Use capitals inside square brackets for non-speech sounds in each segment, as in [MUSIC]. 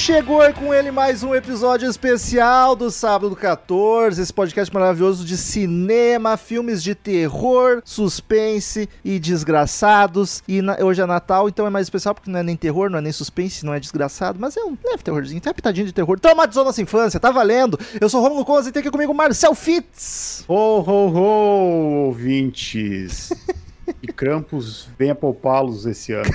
Chegou e com ele mais um episódio especial do Sábado 14, esse podcast maravilhoso de cinema, filmes de terror, suspense e desgraçados. E na- hoje é Natal, então é mais especial porque não é nem terror, não é nem suspense, não é desgraçado, mas é um leve terrorzinho, tem uma pitadinha de terror. Traumatizou nossa infância, tá valendo. Eu sou Romulo Conza e tem aqui comigo Marcel Fitz. Ho, ho, ho, ouvintes. [LAUGHS] E Krampus venha poupá-los esse ano.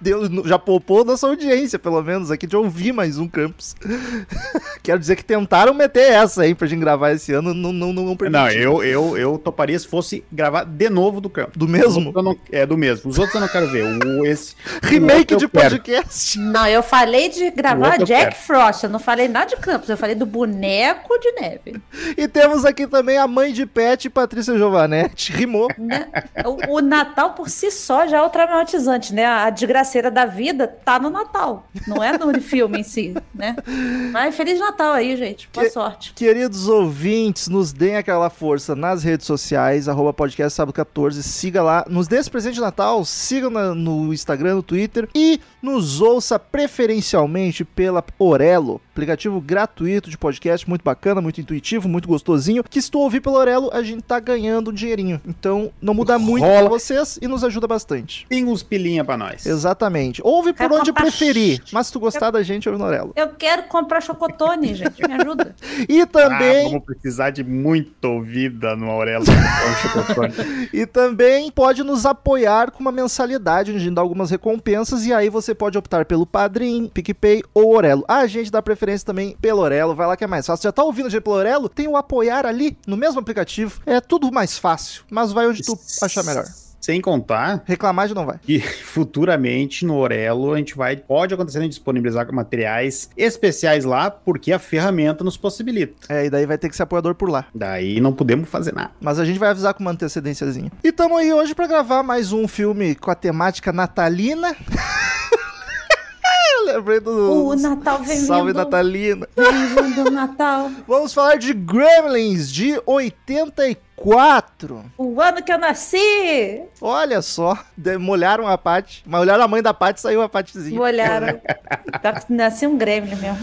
Deus já poupou nossa audiência, pelo menos, aqui de ouvir mais um Campus. [LAUGHS] Quero dizer que tentaram meter essa aí pra gente gravar esse ano, não, não, não, não permitiu. Não, eu, eu, eu toparia se fosse gravar de novo do Krampus. Do mesmo? não- é, do mesmo. Os outros eu não quero ver. O, esse, Remake o de podcast. Não, eu falei de gravar Jack quero. Frost, eu não falei nada de Campos, eu falei do boneco de neve. E temos aqui também a mãe de Pet, Patrícia Giovanetti. Rimou. né? O, o Natal por si só já é o traumatizante, né? A desgraceira da vida tá no Natal, não é no filme em si, né? Mas Feliz Natal aí, gente. Boa Que- sorte. Queridos ouvintes, nos deem aquela força nas redes sociais, arroba podcast sábado 14, siga lá, nos dê esse presente de Natal, sigam na- no Instagram, no Twitter e nos ouça preferencialmente pela Orelo, aplicativo gratuito de podcast, muito bacana, muito intuitivo, muito gostosinho, que se tu ouvir pela Orelo, a gente tá ganhando um dinheirinho. Então, não muda muito pra Rola. vocês e nos ajuda bastante. Tem uns pilinha pra nós. Exatamente. Ouve por Quero onde preferir, mas se tu gostar da gente, ouve no Orelo. Eu quero comprar chocotone, [LAUGHS] gente, me ajuda. E Ah, também... vamos precisar de muita ouvida no Aurelo. com chocotone. [LAUGHS] E também pode nos apoiar com uma mensalidade, onde a gente dá algumas recompensas, e aí você pode optar pelo Padrim, PicPay ou Orelo. A gente dá preferência também pelo Orelo, vai lá que é mais fácil. Já tá ouvindo a gente pelo Orelo? Tem o apoiar ali, no mesmo aplicativo. É tudo mais fácil, mas vai onde tu achar melhor. Sem contar Reclamar já não vai. que futuramente no Orelo a gente vai. Pode acontecer de disponibilizar materiais especiais lá, porque a ferramenta nos possibilita. É, e daí vai ter que ser apoiador por lá. Daí não podemos fazer nada. Mas a gente vai avisar com uma antecedênciazinha. E tamo aí hoje pra gravar mais um filme com a temática natalina. [LAUGHS] Eu lembrei do... O Natal [LAUGHS] vem Salve Natalina. vem vindo o Natal. [LAUGHS] Vamos falar de Gremlins de 84. O ano que eu nasci! Olha só, molharam a Paty. Mas olharam a mãe da Paty e saiu a Patyzinha. Olharam. [LAUGHS] Tá- Nasci um gremlin mesmo.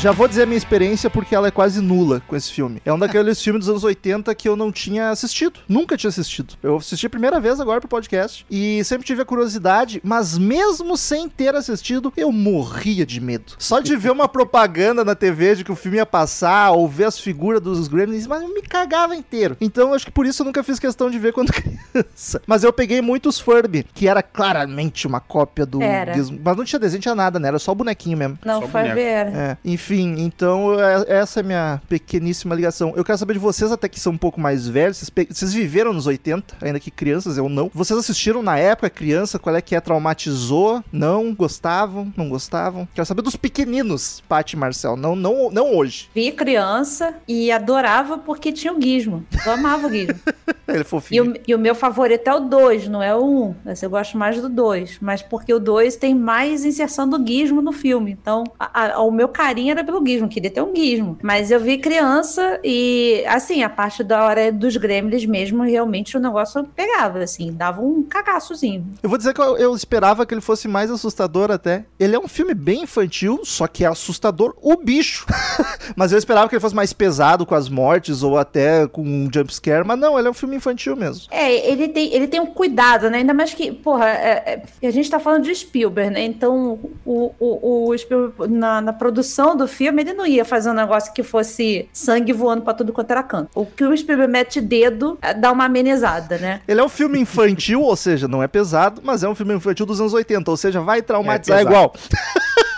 Já vou dizer a minha experiência porque ela é quase nula com esse filme. É um daqueles [LAUGHS] filmes dos anos 80 que eu não tinha assistido. Nunca tinha assistido. Eu assisti a primeira vez agora pro podcast e sempre tive a curiosidade, mas mesmo sem ter assistido, eu morria de medo. Só de ver uma propaganda na TV de que o filme ia passar ou ver as figuras dos Gremlins, mas eu me cagava inteiro. Então acho que por isso eu nunca fiz questão de ver quando [LAUGHS] criança. Mas eu peguei muitos Furby, que era claramente uma cópia do Era. Mas não tinha desenho, tinha nada, né? Era só o bonequinho mesmo. Não Só foi boneco. ver. É, enfim, então é- essa é a minha pequeníssima ligação. Eu quero saber de vocês, até que são um pouco mais velhos, vocês, vocês viveram nos 80, ainda que crianças, eu não. Vocês assistiram na época, criança, qual é que é? Traumatizou? Não? Gostavam? Não gostavam? Quero saber dos pequeninos, Paty e Marcel, não, não, não hoje. Vi criança e adorava porque tinha o Gizmo. Eu amava o Gizmo. [LAUGHS] Ele é E fofinho. o, e o meu favorito é o 2, não é o 1. Um. Eu gosto mais do 2. Mas porque o 2 tem mais inserção do Gizmo no filme. Então, a- a- o meu carinho era pelo Gizmo, queria ter um Gizmo. Mas eu vi criança e, assim, a parte da hora dos gremlins mesmo, realmente o negócio pegava, assim, dava um cagaçozinho. Eu vou dizer que eu, eu esperava que ele fosse mais assustador até. Ele é um filme bem infantil, só que é assustador o bicho. [LAUGHS] mas eu esperava que ele fosse mais pesado com as mortes ou até com um jumpscare. Mas não, ele é um filme infantil mesmo. É, ele tem, ele tem um cuidado, né? Ainda mais que, porra, é, é, a gente tá falando de Spielberg, né? Então, o, o, o Spielberg, na, na produção do filme, ele não ia fazer um negócio que fosse sangue voando pra tudo quanto era canto. O que o Spielberg mete dedo é, dá uma amenizada, né? Ele é um filme infantil, ou seja, não é pesado, mas é um filme infantil dos anos 80, ou seja, vai traumatizar É igual.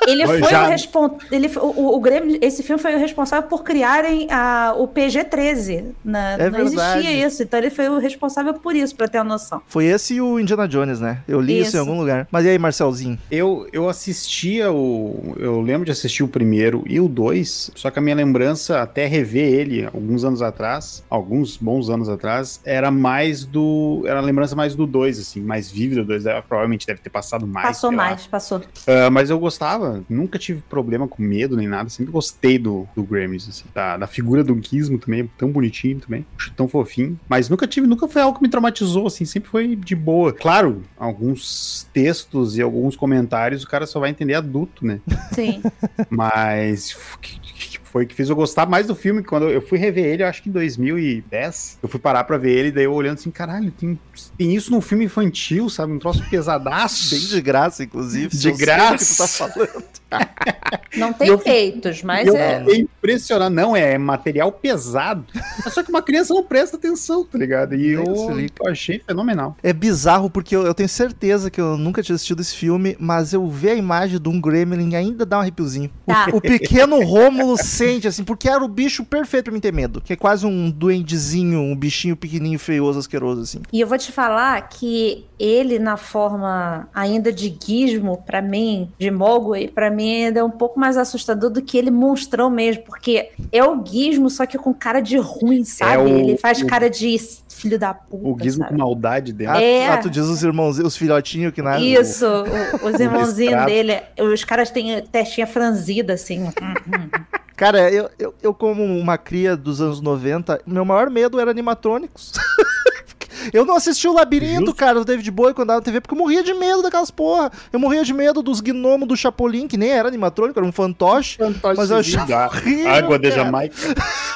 Ele Mas foi já- o responsável. O, o, Grêmio, esse filme foi o responsável por criarem a, o PG-13. Na, É não verdade. existia isso. Então ele foi o responsável por isso, pra ter uma noção. Foi esse e o Indiana Jones, né? Eu li isso, Isso. em algum lugar. Mas e aí, Marcelzinho? Eu, eu assistia o. Eu lembro de assistir o primeiro e o dois, só que a minha lembrança, até rever ele alguns anos atrás, alguns bons anos atrás, era mais do. Era a lembrança mais do dois, assim, mais vívida do dois. Provavelmente deve ter passado mais. passou sei lá. mais, passou. Ah, mas eu gostava, nunca tive problema com medo nem nada, sempre gostei do, do Grammys, assim, da, da figura do Gizmo também, tão bonitinho também, tão fofinho, mas nunca tive, nunca foi algo que me traumatizou, assim, sempre foi de boa. Claro, alguns textos e alguns comentários o cara só vai entender adulto, né? Sim. Mas que- que foi o que fez eu gostar mais do filme. Quando eu fui rever ele, eu acho que em 2010, eu fui parar pra ver ele, daí eu olhando assim, caralho, tem, tem isso num filme infantil, sabe? Um troço pesadaço. Bem de graça, inclusive. De graça. o que tu tá falando. [LAUGHS] Não tem eu peitos, mas eu é. fiquei impressionado. Não, é material pesado. Só que uma criança não presta atenção, tá ligado? E eu, eu achei fenomenal. É bizarro porque eu, eu tenho certeza que eu nunca tinha assistido esse filme, mas eu ver a imagem de um Gremlin ainda dá um arrepiozinho. O- Tá. O, pequeno Rômulo [LAUGHS] assim, porque era o bicho perfeito pra mim ter medo. Que é quase um duendezinho, um bichinho pequenininho, feioso, asqueroso, assim. E eu vou te falar que ele, na forma ainda de gizmo, pra mim, de Mogwai, pra mim ainda é um pouco mais assustador do que ele monstrão mesmo, porque é o gizmo, só que com cara de ruim, sabe? o- ele faz o- cara de filho da puta. O Gizmo sabe? com maldade dentro. Ah, É. ah, tu diz os irmãos, os filhotinhos que nascem. Isso, o- os irmãozinhos dele, os caras têm testinha franzida, assim. [LAUGHS] Cara, eu, eu, eu como uma cria dos anos 90, meu maior medo era animatrônicos. [LAUGHS] Eu não assisti o Labirinto, Justo. cara, do David Bowie quando dava na TV, porque eu morria de medo daquelas porra. Eu morria de medo dos gnomos do Chapolin, que nem era animatrônico, era um fantoche. Mas eu achava horrível, Água de. Jamaica. [LAUGHS]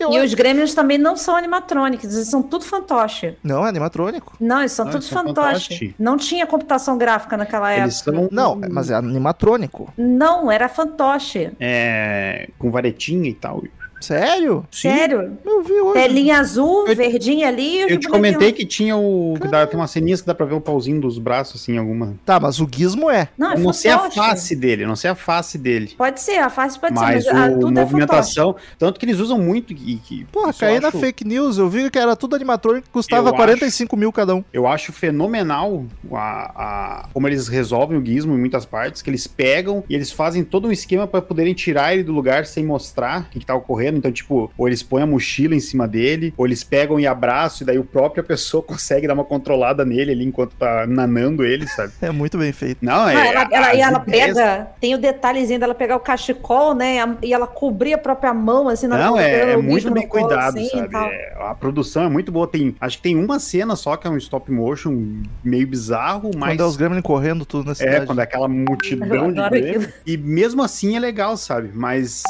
Eu- E os grêmios também não são animatrônicos, eles são tudo fantoche. Não, é animatrônico. Não, eles são Não, tudo eles são fantoche. fantoche. Não tinha computação gráfica naquela Eles época. são Não, mas é animatrônico. Não, era fantoche. é, com varetinha e tal. Sério? Sim. Sério. Eu vi hoje. Telinha azul, Eu- verdinha ali. Eu te comentei que tinha o. Que dá, tem umas ceninhas que dá pra ver o pauzinho dos braços, assim, alguma. Tá, mas o gizmo é. Não, é não sei a face dele, não sei a face dele. Pode ser, a face pode Mas ser, mas a, o tudo é movimentação, tanto que eles usam muito e que Porra, caí na acho- fake news. Eu vi que era tudo animatrônico, custava Eu 45 mil cada um. Eu acho fenomenal a, a- como eles resolvem o gizmo em muitas partes, que eles pegam e eles fazem todo um esquema pra poderem tirar ele do lugar sem mostrar o que, que tá ocorrendo. Então, tipo, ou eles põem a mochila em cima dele, ou eles pegam e abraçam, e daí o própria pessoa [LAUGHS] consegue dar uma controlada nele ali enquanto tá nanando ele, sabe? É muito bem feito. Não, é. Ah, ela, ela- e ela ideias- pega, tem o detalhezinho dela pegar o cachecol, né? e ela cobrir a própria mão, assim, na Não, é, é muito bem colo, cuidado, assim, sabe? É, a produção é muito boa. Tem, acho que tem uma cena só que é um stop motion meio bizarro, mas. Quando é os Gremlin correndo tudo na É, cidade. quando é aquela multidão de aquilo. E mesmo assim é legal, sabe? Mas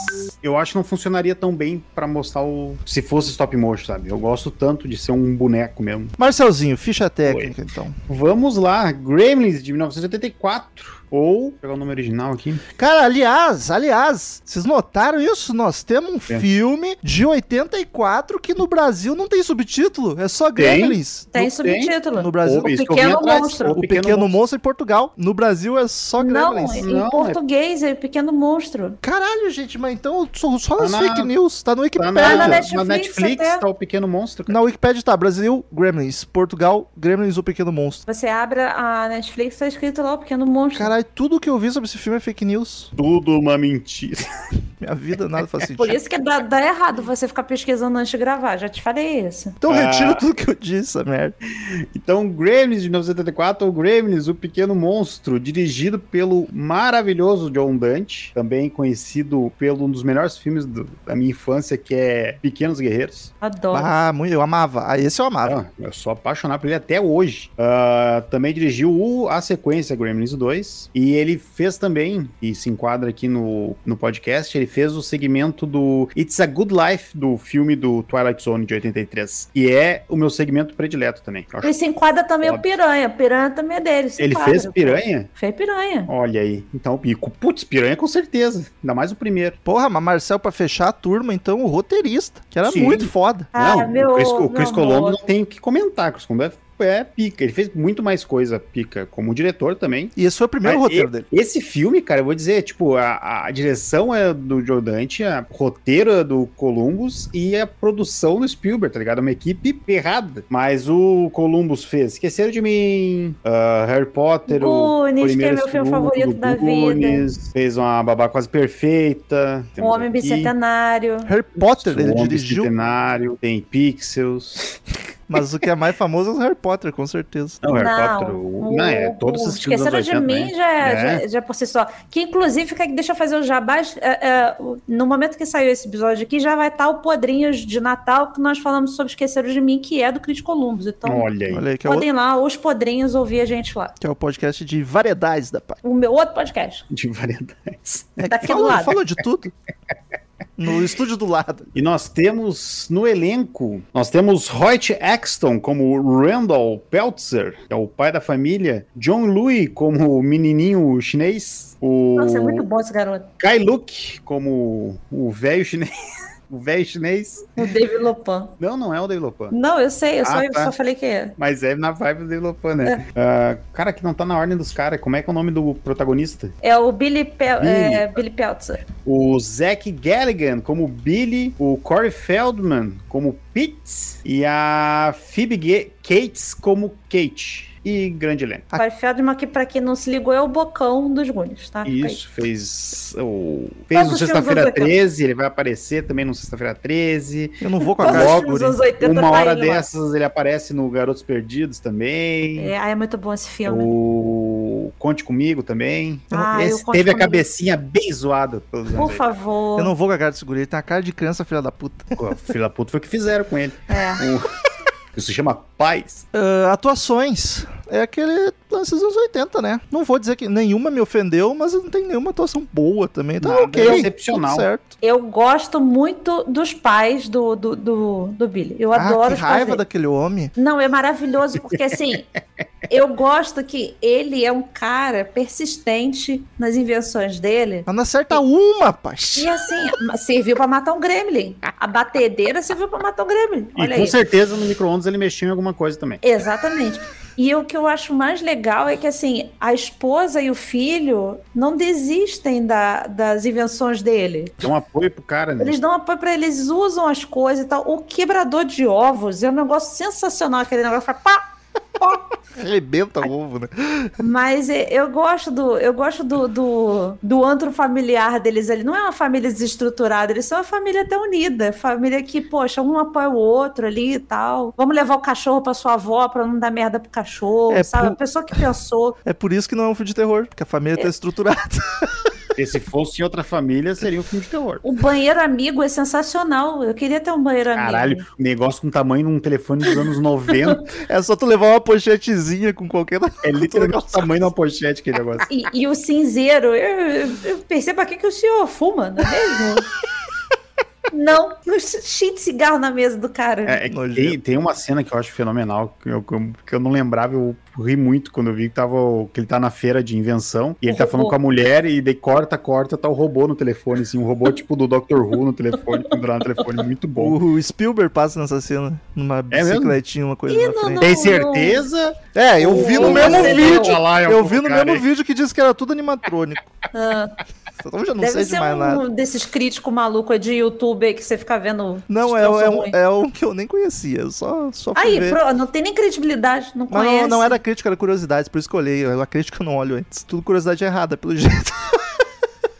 eu acho que não funcionaria tão bem pra mostrar o. Se fosse stop motion, sabe? Eu gosto tanto de ser um boneco mesmo. Marcelzinho, ficha técnica, então. Vamos lá, Gremlins de 1984. Ou. Vou pegar o nome original aqui. Cara, aliás, aliás, vocês notaram isso? Nós temos um É. filme de 84 que no Brasil não tem subtítulo, é só Tem. Gremlins. Tem Não subtítulo. No Brasil, O vim Pequeno Monstro. o Pequeno, Monstro em Portugal. No Brasil é só Não, Gremlins. em Não, é- português é Pequeno Monstro. Caralho, gente, mas então só, só nas Tá na- fake news, tá no Tá Wikipedia. na, na na Netflix Netflix, até. tá o Pequeno Monstro. cara. Na Wikipedia tá Brasil, Gremlins. Portugal, Gremlins, o Pequeno Monstro. Você abre a Netflix, tá escrito lá o Pequeno Monstro. Caralho, tudo que eu vi sobre esse filme é fake news. Tudo uma mentira. [LAUGHS] Minha vida nada faz [LAUGHS] Por sentido. isso que dá, dá errado você ficar pesquisando antes de gravar. Já te falei isso. Então Ah. retira tudo que eu disse, essa merda. Então, Gremlins de 1974, ou Gremlins, o Pequeno Monstro, dirigido pelo maravilhoso John Dante, também conhecido pelo um dos melhores filmes do- da minha infância, que é Pequenos Guerreiros. Adoro. Ah, muito, eu amava. Ah, esse eu amava. Ah, eu sou apaixonado por ele até hoje. Ah, também dirigiu o- a sequência Gremlins 2, e ele fez também, e se enquadra aqui no, no podcast, ele fez o segmento do It's a Good Life do filme do Twilight Zone de 83. E é o meu segmento predileto também. Ele se enquadra também o. Piranha. Piranha também é dele. Ele enquadra. fez piranha? Fez Piranha. Olha aí. Então, o Pico. Putz, piranha com certeza. Ainda mais o primeiro. Porra, mas Marcel, pra fechar a turma, então, o roteirista, que era Sim. muito foda. Ah, não, meu- o Chris, o meu Chris amor. Colombo não tem o que comentar. O Chris Colombo é, é pica. Ele fez muito mais coisa pica como diretor também. E esse foi o primeiro Mas roteiro e- dele. Esse filme, cara, eu vou dizer, tipo, a, a direção é do Joe Dante, a roteiro é do Columbus e a produção do Spielberg, tá ligado? É Uma equipe errada. Mas o Columbus fez Esqueceram de Mim, ah, Harry Potter, o Goonies, que é primeiro meu filme favorito da vida. Goonies, Fez uma babá quase perfeita. O Homem aqui. Bicentenário. Harry Potter, O ele Homem dirigiu, Bicentenário, tem Pixels. Mas o que é mais famoso é o Harry Potter, com certeza. Não, Harry Não, Potter, o, não, é, todos o esses filmes dos Esqueceram de 80, mim né? já, é, É. já, já por si só. Que inclusive, fica, deixa eu fazer o jabás. é, é, no momento que saiu esse episódio aqui, já vai estar o Podrinhos de Natal que nós falamos sobre Esqueceram de mim, que é do Crítico Columbus. Então, Olha aí. Olha aí, que é, o, podem lá, os Podrinhos, ouvir a gente lá. que é o podcast de variedades da parte. O meu outro podcast. De variedades. É Daqui do falou, lado. falou de tudo. [LAUGHS] No estúdio do lado. E nós temos no elenco, nós temos Hoyt Axton como Randall Peltzer, que é o pai da família, John Louis como o menininho chinês, o Nossa, é muito bom esse garoto. Kai Luk como o velho chinês, o velho chinês. O David Lopan. Não, não é o David Lopan. Não, eu sei, eu só, Ah, eu tá. só falei que é. Mas é na vibe do David Lopan, né? Ah, cara, que não tá na ordem dos caras. Como é que é o nome do protagonista? É o Billy, Pel Billy. é, Billy Peltzer. O Zack Galligan como Billy, o Corey Feldman como Pete e a Phoebe Ga- Cates como Kate. E grande elenco. O Corey Feldman, que pra quem não se ligou, é o bocão dos Goonies, tá? Aí. Isso, fez o. Fez Todos Sexta-feira filmes do 13, ele vai aparecer também no Sexta-feira 13. Eu não vou com a cara. filmes dos anos 80 Uma hora ele lá. dessas ele aparece no Garotos Perdidos também. É, é muito bom esse filme. O Conte Comigo também. Ah, Esse teve a Comigo. cabecinha bem zoada. pelos Por favor. Eu não vou com a cara desse guri. Ele tem a cara de criança, filha da puta. 80. Pô, Filho da puta foi o que fizeram com ele. É. O- Isso se chama Paz. Ah, atuações. É aquele lance dos anos 80, né? Não vou dizer que nenhuma me ofendeu, mas não tem nenhuma atuação boa também. Tá Nada ok. excepcional. tudo certo. Eu gosto muito dos pais do, do, do, do Billy. Eu adoro ah, que os pais raiva daquele homem. Não, é maravilhoso, porque assim, [LAUGHS] eu gosto que ele é um cara persistente nas invenções dele. Mas não acerta uma, pai. E assim, serviu pra matar um gremlin. A batedeira serviu pra matar um gremlin. E Olha com aí. certeza no micro-ondas ele mexeu em alguma coisa também. Exatamente. E o que eu acho mais legal é que, assim, a esposa e o filho não desistem da- das invenções dele. Um apoio pro cara, né? Eles dão apoio pra eles, usam as coisas e tal. O quebrador de ovos é um negócio sensacional, aquele negócio pá. [LAUGHS] Arrebenta o ovo, né? Mas é, eu gosto do eu gosto do, do, do antro familiar deles ali. Não é uma família desestruturada, eles são uma família até unida. Família que, poxa, um apoia o outro ali e tal. Vamos levar o cachorro pra sua avó pra não dar merda pro cachorro, É, sabe? pu- A pessoa que pensou. É por isso que não é um filme de terror, porque a família É. tá estruturada. [LAUGHS] Porque se fosse em outra família, seria um filme de terror. O banheiro amigo é sensacional. Eu queria ter um banheiro Caralho, amigo. negócio com tamanho de um telefone dos anos 90. [LAUGHS] É só tu levar uma pochetezinha com qualquer. É [LAUGHS] literalmente o tamanho de uma pochete aquele negócio. E, e o cinzeiro, eu, eu, eu percebo aqui que o senhor fuma, não é mesmo? [LAUGHS] Não, cheio de cigarro na mesa do cara. É, é tem, tem uma cena que eu acho fenomenal, que eu, que eu- que eu não lembrava, eu ri muito quando eu vi que, tava, o- que ele tá na feira de invenção, e ele O tá robô. falando com a mulher, e daí corta, corta, tá o robô no telefone, assim, um robô [LAUGHS] tipo do Doctor Who no telefone, pendurado no telefone, muito bom. O Spielberg passa nessa cena, numa É bicicletinha, uma coisa Ih, na frente. não. Tem certeza? É, eu vi no mesmo vídeo. Eu vi no mesmo aí? vídeo que disse que era tudo animatrônico. Ah, Então eu já não deve sei de ser mais um nada. desses críticos malucos de YouTube que você fica vendo. Não, é, é, um, é um que eu nem conhecia. Só, só fui Aí, ver. pro- não tem nem credibilidade, não Mas conhece. não, não era crítica, era curiosidade, por isso que eu olhei. A crítica eu não olho antes. Tudo curiosidade errada, pelo [LAUGHS] jeito.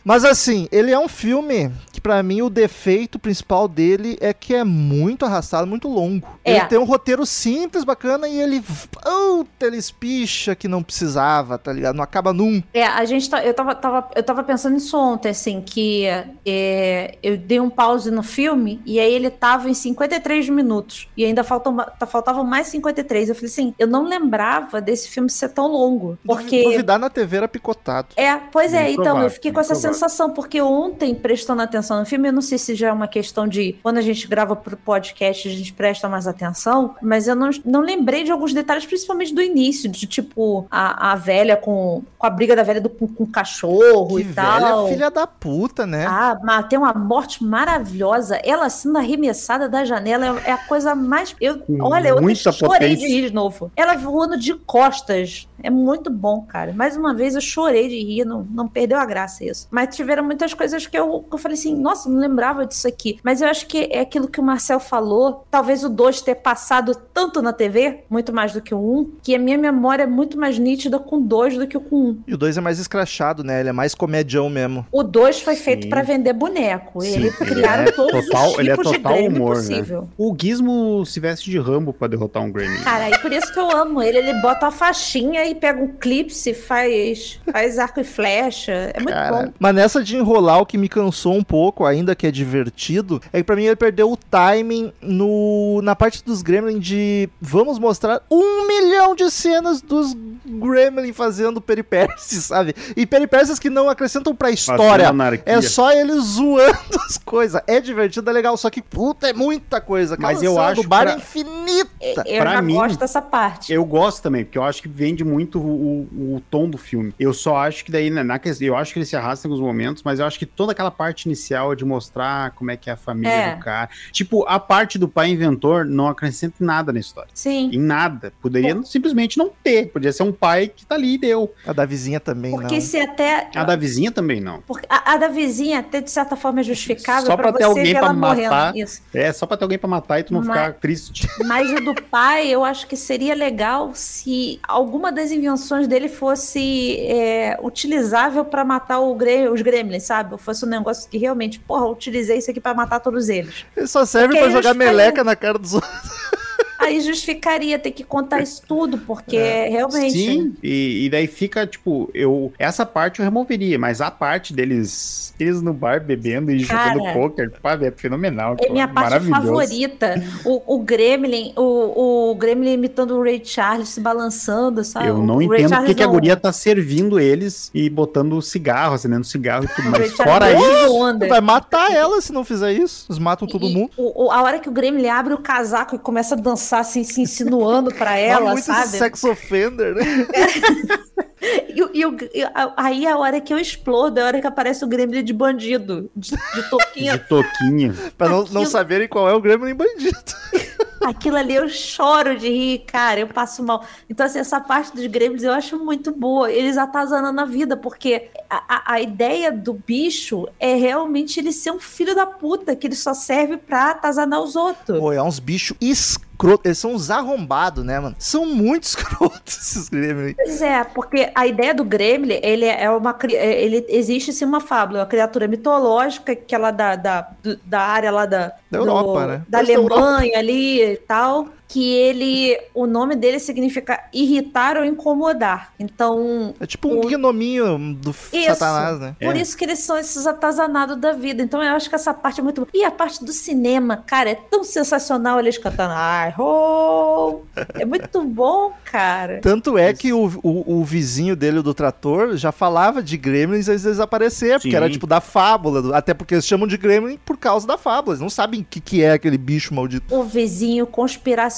Mas assim, ele é um filme pra mim o defeito principal dele é que é muito arrastado, muito longo. É. Ele tem um roteiro simples, bacana, e ele. Puta, ele espicha que não precisava, tá ligado? Não acaba nunca. É, a gente tá, eu, tava, tava, eu tava pensando nisso ontem, assim, que é, eu dei um pause no filme e aí ele tava em 53 minutos e ainda faltam, tá- faltavam mais 53. Eu falei assim, eu não lembrava desse filme ser tão longo, porque... Duvidar na TV era picotado. É, pois é, Bem então, provável, eu fiquei com essa provável. sensação, porque ontem, prestando atenção no filme, eu não sei se já é uma questão de quando a gente grava pro podcast, a gente presta mais atenção, mas eu não, não lembrei de alguns detalhes, principalmente do início, de tipo, a, a velha com, com a briga da velha do, com, com o cachorro Que e tal. velha filha da puta, né? Ah, mas tem uma morte maravilhosa. Ela sendo arremessada da janela é, é a coisa mais. Eu, Com olha, eu chorei de rir de novo. Ela voando de costas. É muito bom, cara. Mais uma vez eu chorei de rir, não, não perdeu a graça isso. Mas tiveram muitas coisas que eu, que eu falei assim, nossa, não lembrava disso aqui. Mas eu acho que é aquilo que o Marcel falou. Talvez o 2 ter passado tanto na TV, muito mais do que o 1, um, que a minha memória é muito mais nítida com o 2 do que com o 1. Um. E o 2 é mais escrachado, né? Ele é mais comedião mesmo. O 2 foi Sim. feito pra vender boneco. Sim, Ele ele criaram é todos total- os ele é tipos de total Grêmio humor, né? possível. O Gizmo se veste de Rambo pra derrotar um Gremlin. Cara, e por isso que eu amo ele. Ele bota a faixinha e pega um clipe, faz, faz arco e flecha. É muito Cara, bom. Mas nessa de enrolar, o que me cansou um pouco, ainda que é divertido, é que pra mim ele perdeu o timing no, na parte dos Gremlin de vamos mostrar um milhão de cenas dos Gremlin fazendo peripécias, [LAUGHS] sabe? E peripécias que não acrescentam pra história. É só eles zoando [LAUGHS] as coisas. É divertido, é legal, só que puta, é muita coisa. Mas eu Aquela acho do bar pra- é infinita. Eu pra já mim, gosto dessa parte. Eu gosto também, porque eu acho que vende muito o, o- o tom do filme. Eu só acho que daí, né, na eu acho que ele se arrasta em alguns momentos, mas eu acho que toda aquela parte inicial de mostrar como é que é a família É. do cara. Tipo, a parte do pai inventor não acrescenta em nada na história. Sim. Em nada. Poderia simplesmente não ter. Podia ser um pai que tá ali e deu. A da vizinha também, Porque não. se até. A da vizinha também não. porque a, a da vizinha, até de certa forma, é justificável Só pra pra ter você alguém pra matar. Isso. É só pra ter alguém pra matar e tu não Mas- ficar triste. [LAUGHS] Mas o do pai, eu acho que seria legal se alguma das invenções dele fosse é, utilizável pra matar os gremlins, sabe? Ou fosse um negócio que realmente, porra, eu utilizei isso aqui pra matar todos eles. Ele só serve aí jogar meleca na cara dos outros. [LAUGHS] Aí justificaria ter que contar isso tudo, porque realmente. Sim, e, e daí fica, tipo, eu. Essa parte eu removeria, mas a parte deles. Eles no bar bebendo e Cara, jogando poker, pá, é fenomenal. É pô, minha parte maravilhoso. favorita. O, o Gremlin, o, o Gremlin imitando o Ray Charles se balançando, sabe? Eu não entendo porque que a guria tá servindo eles e botando cigarro, acendendo cigarro e tudo mais. Fora é isso. Vai matar ela se não fizer isso. Eles matam todo E mundo. o- o- a hora que o Gremlin abre o casaco e começa a dançar assim, se insinuando pra Há ela, muito sabe? sex offender, né? [LAUGHS] E, e e a- aí a hora que eu explodo é a hora que aparece o Gremlin de bandido, de, de [LAUGHS] touquinha. de toquinha. Pra não, não saberem qual é o Gremlin bandido. [LAUGHS] Aquilo ali eu choro de rir, cara, eu passo mal. Então, assim, essa parte dos gremlins eu acho muito boa. Eles atazanando a vida, porque a, a, ideia do bicho é realmente ele ser um filho da puta, que ele só serve pra atazanar os outros. Pô, é uns bichos escrotos. Eles são uns arrombados, né, mano? São muito [LAUGHS] escrotos esses Gremlin. Pois é, porque a ideia do Gremlin, ele é uma é, ele existe sim uma fábula, uma criatura mitológica que ela da, da, do- da área lá da, Da Europa, né? da Mas da Alemanha ali e tal, que ele o nome dele significa irritar ou incomodar. Então, É tipo um O- gnominho do Isso. Satanás, né? por É. isso que eles são esses atazanados da vida. Então eu acho que essa parte é muito. E a parte do cinema, cara, é tão sensacional eles cantando ai, ho! É muito bom, cara. Tanto é que o, o, o vizinho dele, do trator, já falava de gremlins antes deles aparecer, porque Sim. era tipo da fábula. do- Até porque eles chamam de gremlin por causa da fábula. Eles não sabem o que, que é aquele bicho maldito. O vizinho conspiracionista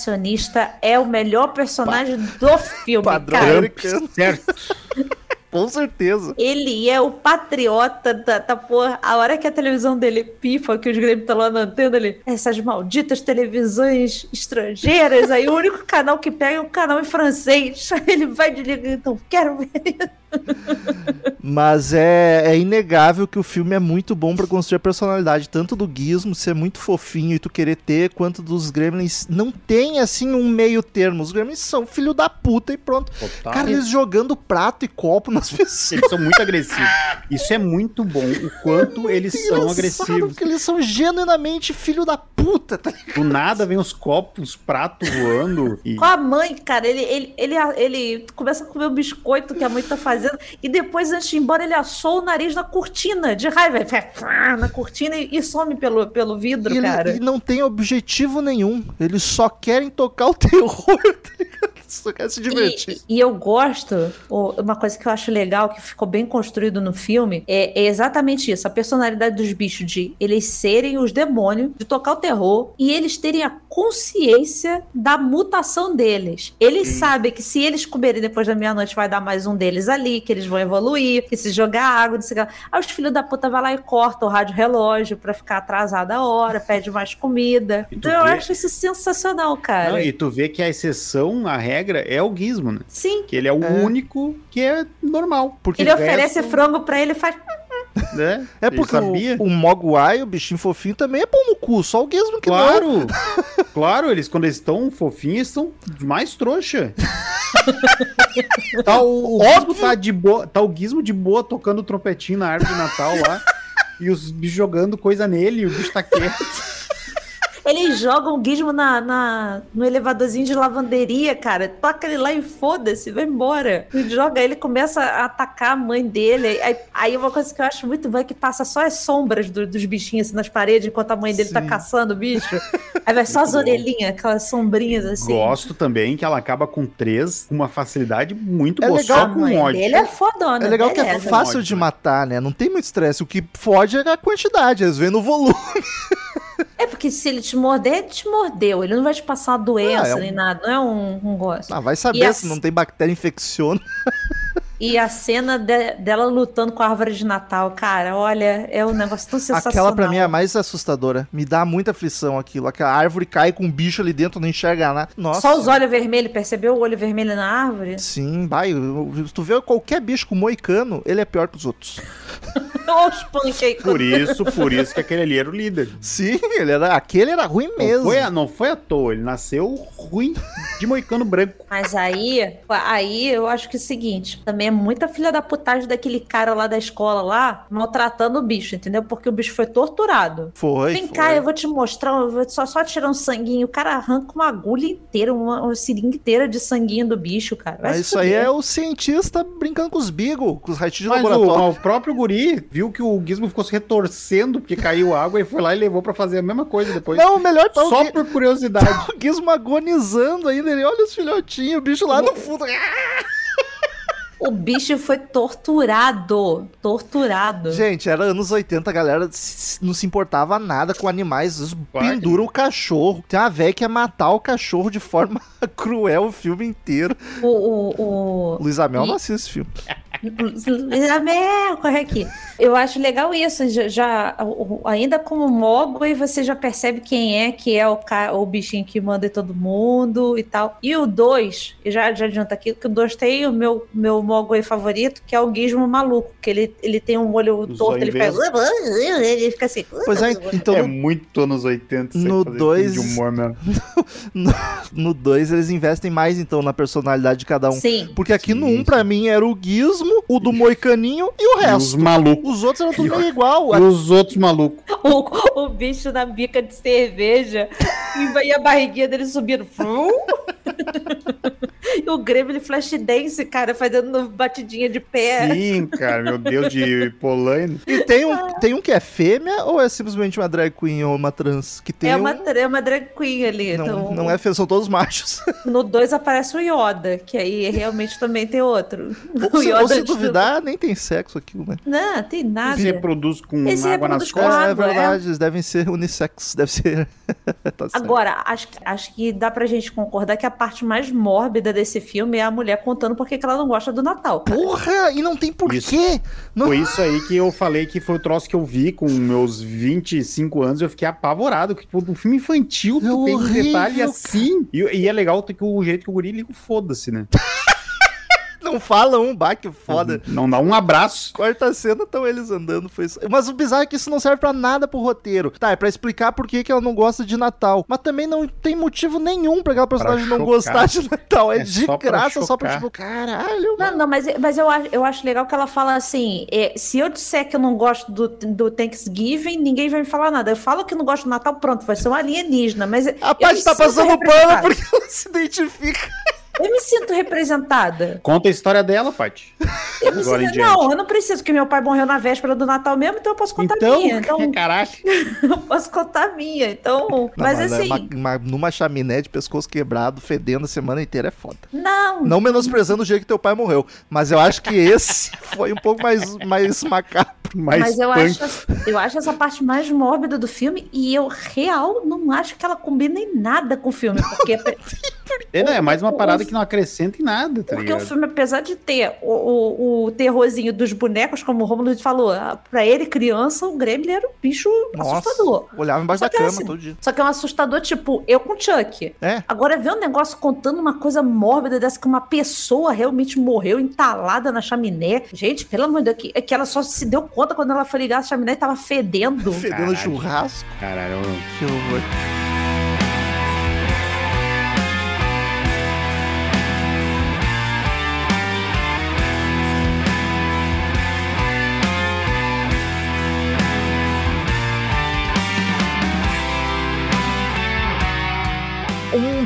é o melhor personagem do filme, Padrão cara. Certo. [LAUGHS] com certeza. Ele é o patriota da, da porra. A hora que a televisão dele pifa, que os Grêmio estão lá na antena, ele. Essas malditas televisões estrangeiras. Aí o único canal que pega é um canal em francês. Aí [LAUGHS] ele vai desligar, então quero ver. Mas é, é inegável que o filme é muito bom pra construir a personalidade, tanto do Gizmo ser muito fofinho e tu querer ter, quanto dos Gremlins. Não tem, assim, um meio termo. Os Gremlins são filho da puta e pronto. Total. Cara, eles jogando prato e copo nas pessoas. Eles são muito agressivos. Isso é muito bom, o quanto [LAUGHS] eles são agressivos. Porque eles são genuinamente filho da puta, tá ligado? Do nada vem os copos, pratos voando. E... Com a mãe, cara, ele, ele, ele, ele começa a comer o biscoito que a mãe tá fazendo e depois, antes de ir embora, ele assou o nariz na cortina de raiva. Ele na cortina e, e some pelo, pelo vidro, E, ele- cara. e não tem objetivo nenhum. Eles só querem tocar o [LAUGHS] terror, tá ligado? Só querem se divertir. E, e eu gosto, uma coisa que eu acho legal, que ficou bem construído no filme, é, é exatamente isso: a personalidade dos bichos, de eles serem os demônios, de tocar o terror, e eles terem a consciência da mutação deles. Eles sabem que se eles comerem depois da meia-noite, vai dar mais um deles ali, que eles vão evoluir, que se jogar água, não sei o que lá. Aí os filhos da puta vai lá e corta o rádio relógio pra ficar atrasada a hora, [LAUGHS] pede mais comida. Então eu vê- acho isso sensacional, cara. Não, e tu vê que a exceção, a regra, é o gizmo, né? Sim. Que ele é o É. único que é normal. Porque Ele oferece resto, frango pra ele e faz. Né? É porque o, o Mogwai, o bichinho fofinho, também é pão no cu. Só o Gizmo que não. Claro! [LAUGHS] claro, eles quando eles estão fofinhos, estão mais trouxa. tá o, o Gizmo tá de boa, tá o Gizmo de boa tocando trompetinho na árvore de Natal lá. E os bichos jogando coisa nele, e o bicho tá quieto. [LAUGHS] Eles jogam o gizmo na, na- no elevadorzinho de lavanderia, cara. Toca ele lá e foda-se, vai embora. E joga ele, começa a atacar a mãe dele. Aí, aí uma coisa que eu acho muito boa é que passa só as sombras do- dos bichinhos assim, nas paredes, enquanto a mãe dele tá Sim. caçando o bicho. [LAUGHS] Aí vai só as orelhinhas, aquelas sombrinhas assim. Gosto também que ela acaba com três, com uma facilidade muito É boa, legal. só com mãe ódio. dele é fodona. É legal que é beleza. fácil de matar, né? Não tem muito estresse. O que fode é a quantidade, às vezes no volume. [LAUGHS] É porque se ele te morder, ele te mordeu. Ele não vai te passar uma doença Ah, é um- nem nada. Não é um, um gosto. Ah, vai E saber a- se não tem bactéria infecciona. [LAUGHS] E a cena de- dela lutando com a árvore de Natal, cara, olha, é um negócio tão sensacional. Aquela pra mim é a mais assustadora. Me dá muita aflição aquilo. Aquela árvore cai com um bicho ali dentro, não enxerga nada. Nossa. Só os olhos vermelhos, percebeu o olho vermelho na árvore? Sim, vai. eu- Tu vê qualquer bicho com moicano, ele é pior que os outros. [LAUGHS] Olha os punk aí. Por isso, por isso que aquele ali era o líder. Sim, ele era, aquele era ruim Não mesmo. foi, a- não foi à toa, ele nasceu ruim de moicano branco. Mas aí, aí eu acho que é o seguinte, também é muita filha da putagem daquele cara lá da escola lá, maltratando o bicho, entendeu? Porque o bicho foi torturado. Foi. Vem foi. cá, eu vou te mostrar, eu vou só, só tirar um sanguinho. O cara arranca uma agulha inteira, uma, uma seringa inteira de sanguinho do bicho, cara. Vai Mas se isso aí é o cientista brincando com os bigos, com os raitinhos de Mas o, laboratório. o próprio guri viu que o Gizmo ficou se retorcendo porque caiu água e foi lá e levou pra fazer a mesma coisa depois. Não, o melhor tá o, Só Gui- por curiosidade. [LAUGHS] o Gizmo agonizando ainda. Ele olha os filhotinhos, o bicho lá no fundo. [LAUGHS] O bicho foi torturado. Torturado. Gente, era anos 80, a galera não se importava nada com animais. Eles penduram o cachorro. Tem uma velha que ia matar o cachorro de forma [LAUGHS] cruel o filme inteiro. O, o, o, Luiz Amel E- não assiste esse filme. [LAUGHS] Isabel, corre aqui. Eu acho legal isso. Já, já- ainda como Mogwai, você já percebe quem é que é o, ca- o bichinho que manda em todo mundo e tal. E o 2, já, já adianta aqui, que o 2 tem o meu, meu Mogwai favorito, que é o Gizmo maluco, que ele, ele tem um olho Os torto, ele faz. Ele fica assim. Pois é, então é muito anos 80 isso aí, no fazer dois- de humor mesmo. [LAUGHS] no 2 eles investem mais então na personalidade de cada um. Sim. Porque aqui no 1, Sim, um, pra mim, era o Gizmo, o do Moicaninho e o E os resto. malucos. Os outros eram tudo meio igual. E os outros malucos. [LAUGHS] O, o bicho na bica de cerveja e a barriguinha dele subindo. [LAUGHS] E o Gremlin Flash Dance, cara, fazendo batidinha de pé. Sim, cara, meu Deus, de Polaino. E tem um, tem um que é fêmea ou é simplesmente uma drag queen ou uma trans? Que tem É um... uma, é uma drag queen ali. Não, então, não é fêmea, são todos machos. [LAUGHS] No 2 aparece o Yoda, que aí realmente também tem outro. ou, O se, ou se duvidar, nem tem sexo aquilo, né? Não, tem nada. Se reproduz com Esse água nas costas. É, água, verdade, eles devem ser unissex, [LAUGHS] deve ser. Tá. Agora, acho, acho que dá pra gente concordar que a parte mais mórbida desse filme é a mulher contando porque que ela não gosta do Natal. cara. Porra, e não tem porquê. Não... Foi isso aí que eu falei que foi o troço que eu vi com meus 25 anos. Eu fiquei apavorado. Que, tipo, um filme infantil, É tu tem um horrível, detalhe assim. E, e é legal que o jeito que o guri liga foda-se, né? [LAUGHS] não fala um baque foda. Não dá um abraço. Quarta cena estão eles andando, foi isso. Mas o bizarro é que isso não serve pra nada pro roteiro. Tá, é pra explicar por que, que ela não gosta de Natal. Mas também não tem motivo nenhum pra aquela personagem não chocar. gostar de Natal. É, É de só pra graça, só pra tipo, caralho, Não, não, mas, mas eu, acho- eu acho legal que ela fala assim: é, se eu disser que eu não gosto do, do Thanksgiving, ninguém vai me falar nada. Eu falo que não gosto do Natal, pronto, vai ser um alienígena. Mas A Paty tá passando pano porque ela [LAUGHS] se identifica. Eu me sinto representada. Conta a história dela, Paty. Eu me Agora em sinto- diante. não, eu não preciso, porque meu pai morreu na véspera do Natal mesmo, então eu posso contar a Então, minha. Então, [LAUGHS] caralho. [LAUGHS] eu posso contar a minha. Então, Não, mas é assim, uma- uma- numa chaminé de pescoço quebrado, fedendo a semana inteira é foda. não, Não menosprezando o jeito que teu pai morreu. Mas eu acho que esse [LAUGHS] foi um pouco mais, mais macabro. Mais Mas eu punk. acho, eu acho essa parte mais mórbida do filme e eu, real, não acho que ela combina em nada com o filme. Porque, É, não, é mais uma parada que não acrescenta em nada, tá porque o ligado? filme, apesar de ter o, o, o terrorzinho dos bonecos, como o Romulo falou, pra ele, criança, o Gremlin era um bicho assustador. olhava embaixo Só da cama assim, todo dia. Só que é um assustador, tipo, eu com Chuck. É. Agora, ver um negócio contando uma coisa mórbida dessa que uma pessoa realmente morreu entalada na chaminé. Gente, pelo amor de Deus, que, é que ela só se deu conta quando ela foi ligar a chaminé e tava fedendo. [LAUGHS] Fedendo Caralho. churrasco. Caralho, eu- Que horror.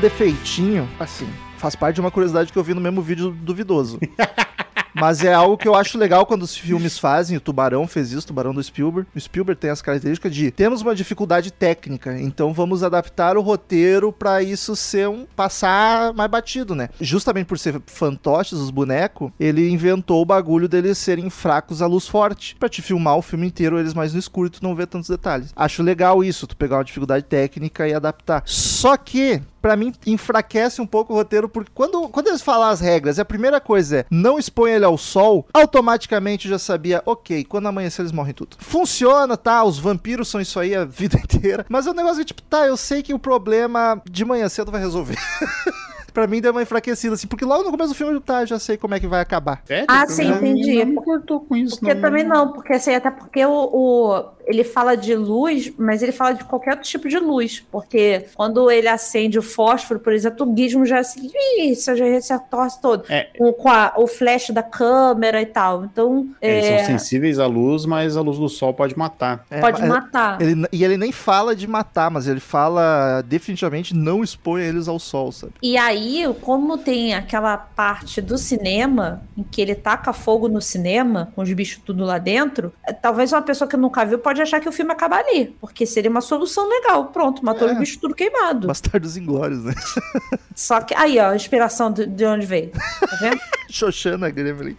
Defeitinho, assim, faz parte de uma curiosidade que eu vi no mesmo vídeo duvidoso. [LAUGHS] Mas é algo que eu acho legal quando os filmes fazem. O Tubarão fez isso, o Tubarão do Spielberg. O Spielberg tem as características de temos uma dificuldade técnica, então vamos adaptar o roteiro pra isso ser um passar mais batido, né? Justamente por ser fantoches os bonecos, ele inventou o bagulho deles serem fracos à luz forte, Pra te filmar o filme inteiro eles mais no escuro e tu não vê tantos detalhes. Acho legal isso, tu pegar uma dificuldade técnica e adaptar. Só que Pra mim, enfraquece um pouco o roteiro, porque quando, quando eles falam as regras, a primeira coisa é não expõe ele ao sol, automaticamente eu já sabia, ok, quando amanhecer eles morrem tudo. Funciona, tá? Os vampiros são isso aí a vida [LAUGHS] inteira. Mas é um negócio que, tipo, tá, eu sei que o problema de manhã cedo vai resolver. [LAUGHS] pra mim deu uma enfraquecida, assim, porque logo no começo do filme, tá, já sei como é que vai acabar. Sério? Ah, sim, não- entendi. Não me importou com isso, Porque também não, porque assim, até porque o, o- ele fala de luz, mas ele fala de qualquer outro tipo de luz. Porque quando ele acende o fósforo, por exemplo, o gizmo já se. Ih, você já se torce todo. É. Com, com a- o flash da câmera e tal. Então, Eles é, são sensíveis à luz, mas a luz do sol pode matar. É, pode matar. Ele, e ele nem fala de matar, mas ele fala definitivamente não expõe eles ao sol, sabe? E aí, como tem aquela parte do cinema em que ele taca fogo no cinema, com os bichos tudo lá dentro, eh, talvez uma pessoa que nunca viu pode achar que o filme acaba ali, porque seria uma solução legal. Pronto, matou É. os bichos tudo queimado. Bastardos Inglórios, né? [LAUGHS] Só que aí, ó, a inspiração de, de onde veio. Tá vendo? [LAUGHS] Xoxana Gremlin.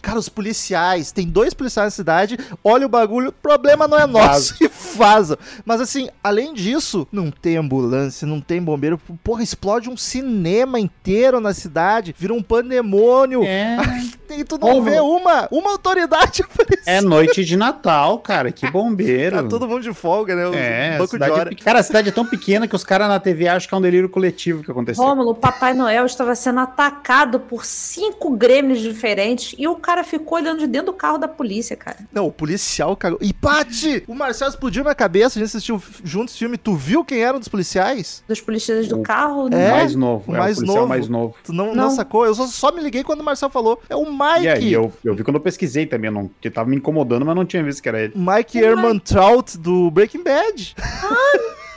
Cara, os policiais, tem dois policiais na cidade, olha o bagulho, problema não é nosso, e vazam. Mas assim, além disso, não tem ambulância, não tem bombeiro, porra, explode um cinema inteiro na cidade, vira um pandemônio, É, [LAUGHS] e tu não Como? vê uma, uma autoridade [LAUGHS] aparecer. é noite de Natal, cara. Que [LAUGHS] bombeiro. Tá todo mundo de folga, né? O É, banco de cidade é hora. pe- cara, a cidade é tão pequena que os caras na TV acham que é um delírio coletivo que aconteceu. Rômulo, o Papai Noel estava sendo atacado por cinco grêmios diferentes e o cara ficou olhando de dentro do carro da polícia, cara. Não, o policial cagou. E Pati! O Marcelo explodiu minha cabeça, a gente assistiu juntos esse filme. Tu viu quem eram dos policiais? Dos policiais do O- carro. O É? mais novo, é mais o policial novo. mais novo. Tu não, não. Não. sacou? Eu só, só me liguei quando o Marcelo falou. É o Mike! E aí, eu, eu vi quando eu pesquisei também, não, que tava me incomodando, mas não tinha visto que era ele. Mike Ehrmantraut do Breaking Bad.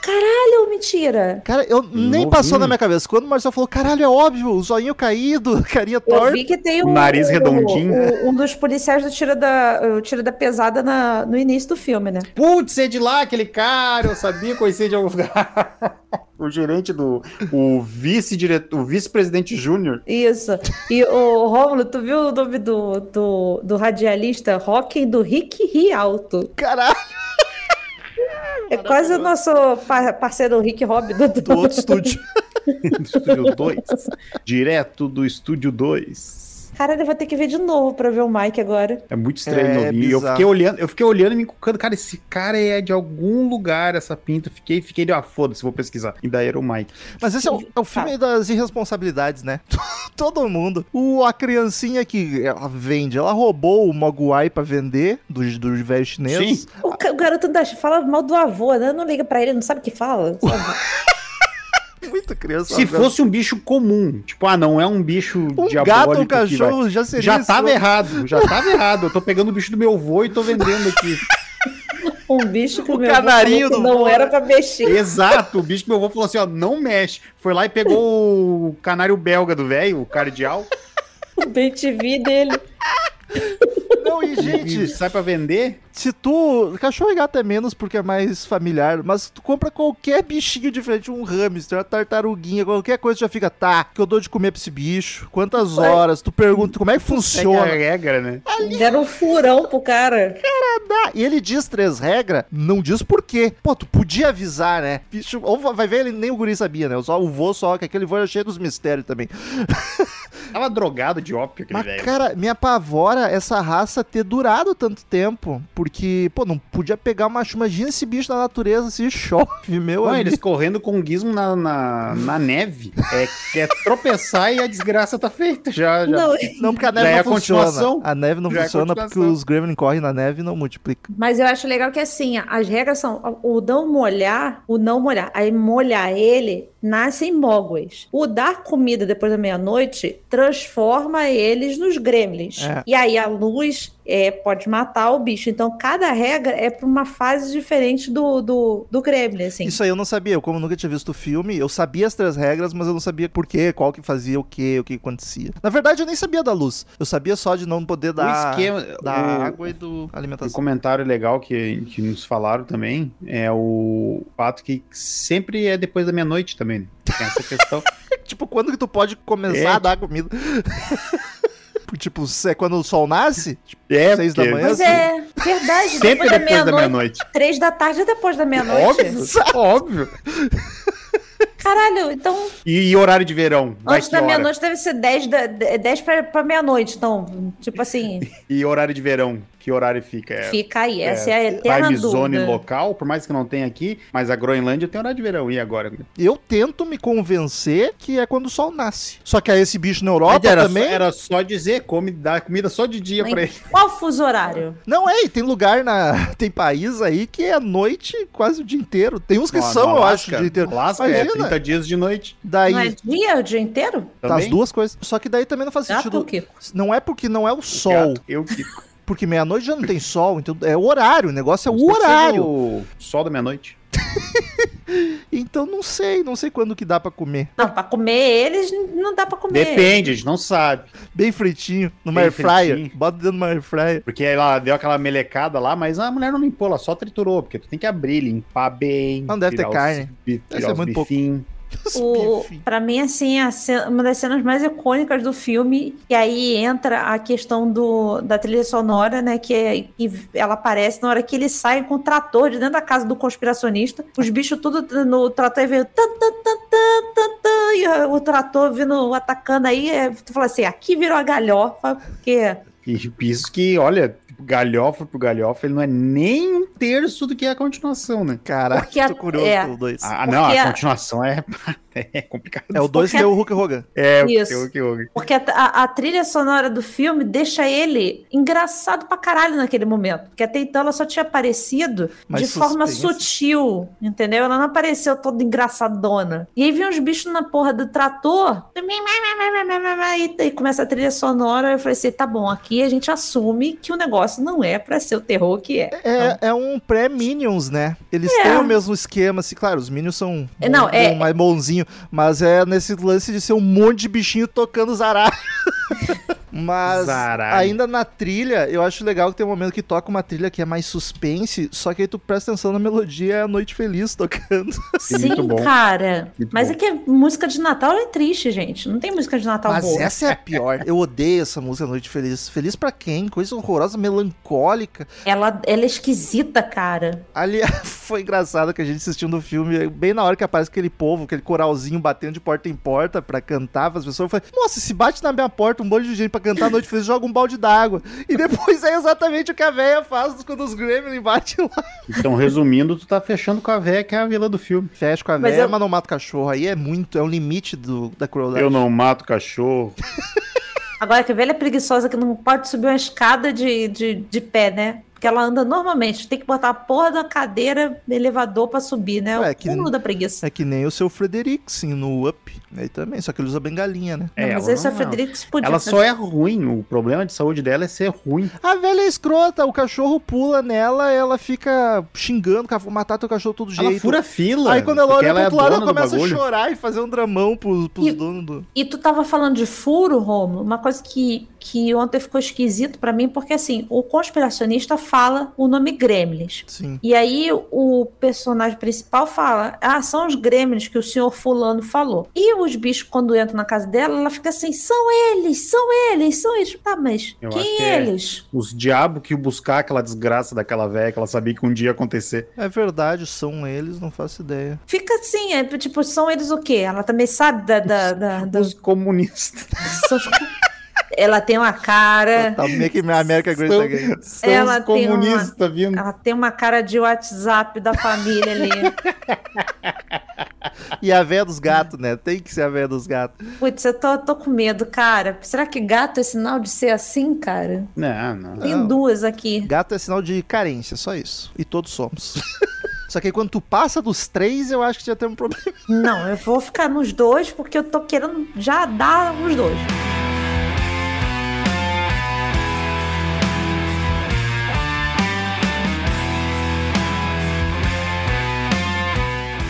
Caralho, mentira. Cara, eu nem Novinho. passou na minha cabeça. Quando o Marcelo falou, caralho, é óbvio, o zoinho caído, [LAUGHS] carinha Eu torta. vi que tem O um, nariz redondinho. um- um dos policiais do Tira da, o Tira da Pesada na- no início do filme, né? Putz, é de lá aquele cara, eu sabia conhecer de algum lugar. [LAUGHS] o gerente do. O vice-diretor, o vice-presidente júnior. Isso. E o Rômulo, tu viu o nome do, do, do radialista Rock do Rick Rialto? Caralho, quase o nosso par- parceiro Rick Rob do, do- do outro [LAUGHS] estúdio. [LAUGHS] do estúdio 2. Direto do estúdio 2. Cara, ele vai ter que ver de novo pra ver o Mike agora. É muito estranho É. E eu fiquei olhando, eu fiquei olhando e me encucando, cara, esse cara é de algum lugar, essa pinta. Fiquei, fiquei, ah, foda-se, vou pesquisar. E daí era o Mike. Mas esse é o, é o filme das irresponsabilidades, né? [LAUGHS] Todo mundo. O, a criancinha que ela vende, ela roubou o Mogwai pra vender do, do velho chinês. Sim. O, o garoto da, fala mal do avô, né? Não liga pra ele, não sabe o que fala. sabe? [LAUGHS] [LAUGHS] Muita criança. Se fosse um bicho comum, tipo, ah, não é um bicho um diabólico gato ou um que vai- cachorro, já seria. Já isso. tava errado, já tava errado. Eu tô pegando o bicho do meu avô e tô vendendo aqui. Um bicho que O o meu avô canarinho falou que do não vô, era pra mexer. Exato, o bicho que meu avô falou assim, ó, não mexe. Foi lá e pegou o canário belga do velho, o cardeal, O bem dele. Não, e [LAUGHS] e gente, sai pra vender. se tu. Cachorro e gato é menos porque é mais familiar, mas tu compra qualquer bichinho diferente, um hamster, uma tartaruguinha, qualquer coisa, já fica, tá, que eu dou de comer pra esse bicho, quantas horas, tu pergunta como é que Segue a funciona. regra, né? Deram um furão pro cara. Ah, e ele diz três regras, não diz por quê. Pô, tu podia avisar, né? Bicho, ou vai ver, ele nem o guri sabia, né? Só o vô só, que aquele vô era cheio dos mistérios também. [LAUGHS] Tava drogado de ópio aquele Mas, velho. cara, me apavora essa raça ter durado tanto tempo. Porque, pô, não podia pegar uma. Imagina esse bicho na natureza, se chove, meu Não, amigo. eles correndo com o gizmo na, na, na neve. É, é tropeçar e a desgraça tá feita. Já, já. Não, Não, porque a neve Já é não a funciona. continuação. A neve não Já é a funciona porque continuação. os Gremlin correm na neve e não multiplica. Mas eu acho legal que assim, as regras são o não molhar, o não molhar. Aí molhar ele nasce em mogwais. O dar comida depois da meia-noite transforma eles nos gremlins. É. E aí a luz é, pode matar o bicho. Então cada regra é para uma fase diferente do, do, do gremlin, assim. Isso aí eu não sabia. Eu, como nunca tinha visto o filme, eu sabia as três regras, mas eu não sabia por quê, qual que fazia o quê, o que acontecia. Na verdade, eu nem sabia da luz. Eu sabia só de não poder dar, esquema- da o- água e do Um alimentação. comentário legal que, que nos falaram também é o fato que sempre é depois da meia-noite também. né? Tem essa questão. [LAUGHS] Tipo, quando que tu pode começar É. a dar comida? [LAUGHS] tipo, é quando o sol nasce? Tipo, É, Seis da manhã? Mas é verdade, Sempre depois da meia-noite. Três da tarde é depois da meia-noite. Óbvio, óbvio. Caralho, então E, e horário de verão? Antes da meia-noite deve ser 10, da, 10 pra, pra meia-noite. Então, tipo assim, E horário de verão? Que horário fica? É, fica aí. Essa é, a eterna time zone dúvida. local, por mais que não tenha aqui, mas a Groenlândia tem horário de verão. E agora? Eu tento me convencer que é quando o sol nasce. Só que aí esse bicho na Europa era, também. Só, era só dizer, come, dá comida só de dia pra Em ele. Qual fuso horário? Não é, e tem lugar na. [LAUGHS] Tem país aí que é noite quase o dia inteiro. Tem uns que No- são, eu acho, o dia inteiro. Alasca é Imagina. 30 dias de noite. Daí. Não é dia o dia inteiro? Tá as duas coisas. Só que daí também não faz Gato sentido. Kiko? Não é porque não é o sol. Gato, Eu que. Porque meia-noite já não tem sol. Então é o horário. O negócio é o ser horário. O sol da meia-noite. [LAUGHS] Então não sei. Não sei quando que dá pra comer. Não, pra comer eles não dá pra comer. Depende, a gente não sabe. Bem fritinho. Numa Bem air fryer. fritinho. Bota dentro de uma air fryer. Porque ela deu aquela melecada lá, mas a mulher não limpou, ela só triturou. Porque tu tem que abrir, limpar bem. Não deve ter os carne. bi- Deve ser os muito pouco. O, pra mim, assim, a ce- uma das cenas mais icônicas do filme, e aí entra a questão do, da trilha sonora, né? Que, é, que ela aparece na hora que eles saem com o trator de dentro da casa do conspiracionista. Os bichos tudo no trator e veio. E o trator vindo atacando aí. é, tu fala assim: aqui virou a galhofa, porque. E isso que, olha, galhofa pro galhofa, ele não é nem um terço do que é a continuação, né? Caraca, Porque a- tô curioso é. pelo 2. Ah, não, a a- continuação é, [LAUGHS] é complicado. É o 2 que deu o Hulk Hogan. É, Isso. o que eu- Porque a, a- a trilha sonora do filme deixa ele engraçado pra caralho naquele momento. Porque até então ela só tinha aparecido Mais de forma suspense. sutil, entendeu? Ela não apareceu toda engraçadona. E aí vem uns bichos na porra do trator e, e começa a trilha sonora. Eu falei assim: tá bom, aqui a gente assume que o negócio não é pra ser o terror que é. É, é um pré-Minions, né? Eles É. têm o mesmo esquema, assim, claro, os Minions são É, não, bom- é- bom, mais bonzinho, mas é nesse lance de ser um monte de bichinho tocando zaralho. [LAUGHS] mas Zaralho. ainda na trilha, eu acho legal que tem um momento que toca uma trilha que é mais suspense, só que aí tu presta atenção na melodia, é a Noite Feliz tocando. Sim, [LAUGHS] Sim, muito bom. cara. Muito Mas bom. é que a música de Natal é triste, gente. Não tem música de Natal Mas boa. essa é a pior. Eu odeio essa música Noite Feliz. Feliz pra quem? Coisa horrorosa, melancólica. Ela, ela é esquisita, cara. Ali, [LAUGHS] Foi engraçado que a gente assistindo o filme, bem na hora que aparece aquele povo, aquele coralzinho batendo de porta em porta pra cantar pras pessoas. Eu falei, nossa, se bate na minha porta um monte de gente pra cantar a noite feliz, joga um balde d'água. E depois é exatamente o que a véia faz quando os Gremlins batem lá. Então, resumindo, tu tá fechando com a véia que é a vila do filme. Fecha com a Mas véia, eu- mas não mata o cachorro. Aí é muito, é um limite do, da crueldade. Eu não mato cachorro. Agora, que a velha preguiçosa que não pode subir uma escada de, de, de pé, né? Porque ela anda normalmente. Tem que botar a porra da cadeira no elevador pra subir, né? Ué, o que- cúmulo da preguiça. É que nem o seu Frederiksen no Up. Aí também, só que ele usa bengalinha, né? Não, É, mas ela esse é Frederico podia Ela fazer. só é ruim. O problema de saúde dela é ser ruim. A velha é escrota, o cachorro pula nela, ela fica xingando, "Cara, vou matar teu cachorro todo jeito. Ela fura fila. Aí quando ela olha ela pro é outro lado, dona ela começa a chorar e fazer um dramão pros, pros E- donos do. E tu tava falando de furo, Romulo, uma coisa que, que ontem ficou esquisito pra mim, porque assim, o conspiracionista fala o nome Gremlins. Sim. E aí o personagem principal fala: Ah, são os gremlins que o senhor fulano falou. E os bichos, quando entram na casa dela, ela fica assim: são eles, são eles, são eles. Tá, mas Eu acho quem que é. eles? Os diabos que iam buscar aquela desgraça daquela véia que ela sabia que um dia ia acontecer. É verdade, são eles, não faço ideia. Fica assim, é tipo, são eles o quê? Ela também sabe da. da, da, da- Os comunistas. são os- [LAUGHS] Ela tem uma cara. Tá meio que América Great São, Again. são Ela os tem uma- comunistas vindo. Ela tem uma cara de WhatsApp da família ali. E a véia dos gatos, né? Tem que ser a véia dos gatos. Putz, eu tô, tô com medo, cara. Será que gato é sinal de ser assim, cara? Não, não. Tem Não. duas aqui. Gato é sinal de carência, só isso. E todos somos. [LAUGHS] Só que aí quando tu passa dos três, eu acho que já tem um problema. Não, eu vou ficar nos dois porque eu tô querendo já dar os dois.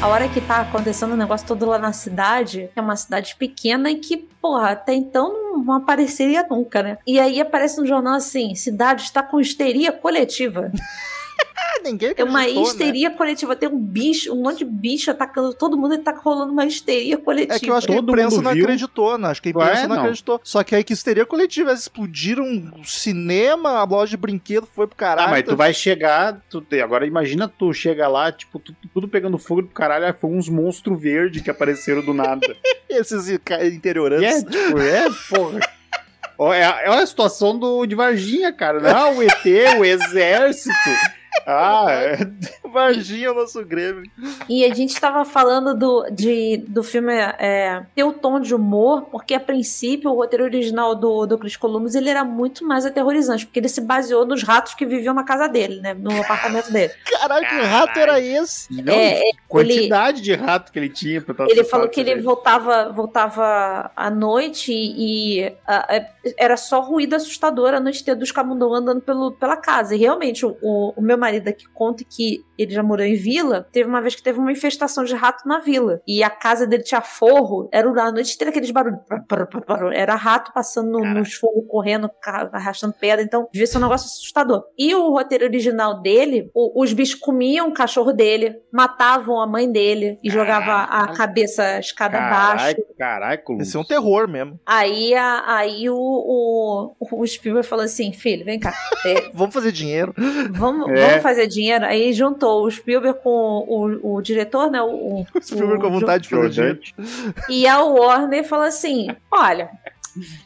A hora que tá acontecendo o negócio todo lá na cidade, é uma cidade pequena e que, porra, até então não, não apareceria nunca, né? E aí aparece no jornal assim: cidade está com histeria coletiva. [LAUGHS] Ninguém É uma né? histeria coletiva. Tem um bicho, um monte de bicho atacando todo mundo e tá rolando uma histeria coletiva. É que eu acho que a Todo imprensa não viu. acreditou, né? Acho que a imprensa Ué, não, não. acreditou. Só que aí que histeria coletiva, eles explodiram o cinema, a loja de brinquedo foi pro caralho. Ah, mas tu vai chegar. Tu, agora imagina tu chega lá, tipo, tu- tudo pegando fogo do caralho, aí foi uns monstros verdes que apareceram do nada. [LAUGHS] Esses e é, interiorantes. tipo, é, porra. É, a- é a situação do, de Varginha, cara. Não, o ET, o exército. Ah, é. [LAUGHS] Varginha, o nosso Grêmio. E a gente tava falando do, de, do filme é, ter o tom de humor, porque a princípio o roteiro original do, do Chris Columbus ele era muito mais aterrorizante, porque ele se baseou nos ratos que viviam na casa dele, né? No apartamento dele. [LAUGHS] Caralho, que rato era esse? Não, É, quantidade de rato que ele tinha pra estar Ele falou que ele voltava, voltava à noite e, e, ah, é, era só ruído assustador a noite inteira dos camundongos andando pelo, pela casa. E realmente, o, o, o meu marido aqui conta que ele já morou em vila. Teve uma vez que teve uma infestação de rato na vila. E a casa dele tinha forro. Era a noite inteira aqueles barulhos. Era rato passando no- Caraca. nos forros, correndo, arrastando pedra. Então, devia ser um negócio assustador. E o roteiro original dele, o- os bichos comiam o cachorro dele, matavam a mãe dele e jogavam a cabeça a escada abaixo. Caralho, caralho, Columbus. Esse é um terror mesmo. Aí, a- aí o, o, o Spielberg falou assim: filho, vem cá. [LAUGHS] é, Vamos fazer dinheiro. vamos, É. vamos fazer dinheiro. Aí juntou o Spielberg com o, o diretor, né? O, o, [LAUGHS] O Spielberg com vontade de fazer dinheiro. E a Warner falou assim: olha.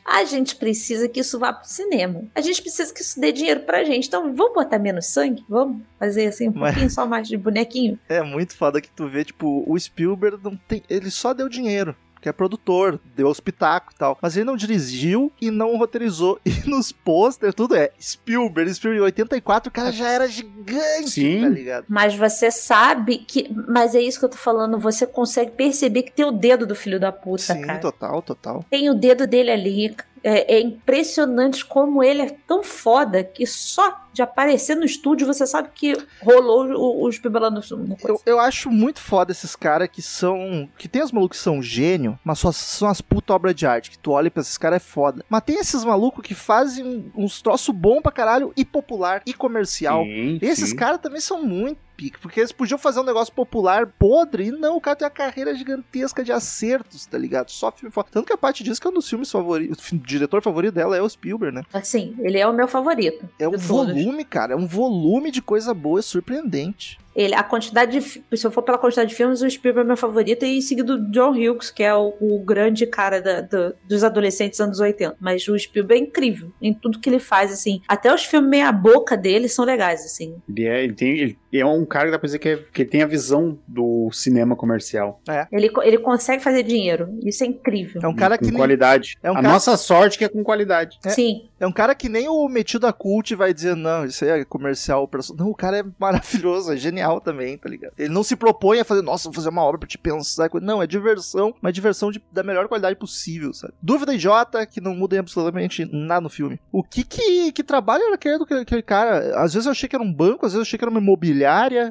A gente precisa que isso vá pro cinema. A gente precisa que isso dê dinheiro pra gente. Então, vamos botar menos sangue? Vamos fazer assim um Mas- pouquinho só mais de bonequinho? [LAUGHS] É muito foda que tu vê, tipo, o Spielberg não tem. Ele só deu dinheiro. Que é produtor, deu os pitacos e tal. Mas ele não dirigiu e não roteirizou. [LAUGHS] E nos pôster, tudo é Spielberg. Spielberg em 84, o cara já era gigante, Sim. tá ligado? Mas você sabe que. Mas é isso que eu tô falando. Você consegue perceber que tem o dedo do filho da puta, Sim, cara. total, total. Tem o dedo dele ali. É, é impressionante como ele é tão foda que só de aparecer no estúdio você sabe que rolou o, o Spielberg lá no, no coisa. Eu, eu acho muito foda esses caras que são. Que tem os malucos que são gênio, mas só são as puta obras de arte. Que tu olha pra esses caras é foda. Mas tem esses malucos que fazem uns troços bom pra caralho e popular e comercial. Sim, Esses caras também são muito porque eles podiam fazer um negócio popular podre, e não, o cara tem uma carreira gigantesca de acertos, tá ligado? Só filme foda. Tanto que a parte diz que é um dos filmes favoritos, [LAUGHS] o diretor favorito dela é o Spielberg, né? Assim, ele é o meu favorito. É um todos. Volume, cara, é um volume de coisa boa, é surpreendente. Ele, a quantidade de. Se eu for pela quantidade de filmes, o Spielberg é meu favorito, e em seguida o John Hughes, que é o, o grande cara da- da- dos adolescentes anos 80. Mas o Spielberg é incrível em tudo que ele faz, assim. Até os filmes meia-boca dele são legais, assim. Ele é, ele tem, ele é um cara que dá pra dizer que, é- que ele tem a visão do cinema comercial. Ele, co- ele consegue fazer dinheiro. Isso é incrível. É um cara com que nem, qualidade. é um a cara- nossa sorte que é com qualidade. É. Sim. é um cara que nem o metido a cult vai dizer, não, isso aí é comercial. perso-". Não, o cara é maravilhoso, é genial também, tá ligado? Ele não se propõe a fazer, nossa, vou fazer uma obra pra te pensar. Não, é diversão, mas diversão de- da melhor qualidade possível, sabe? Dúvida idiota que não muda em absolutamente nada no filme. O que que, que trabalho era aquele, do- aquele cara? Às vezes eu achei que era um banco, às vezes eu achei que era uma imobiliária.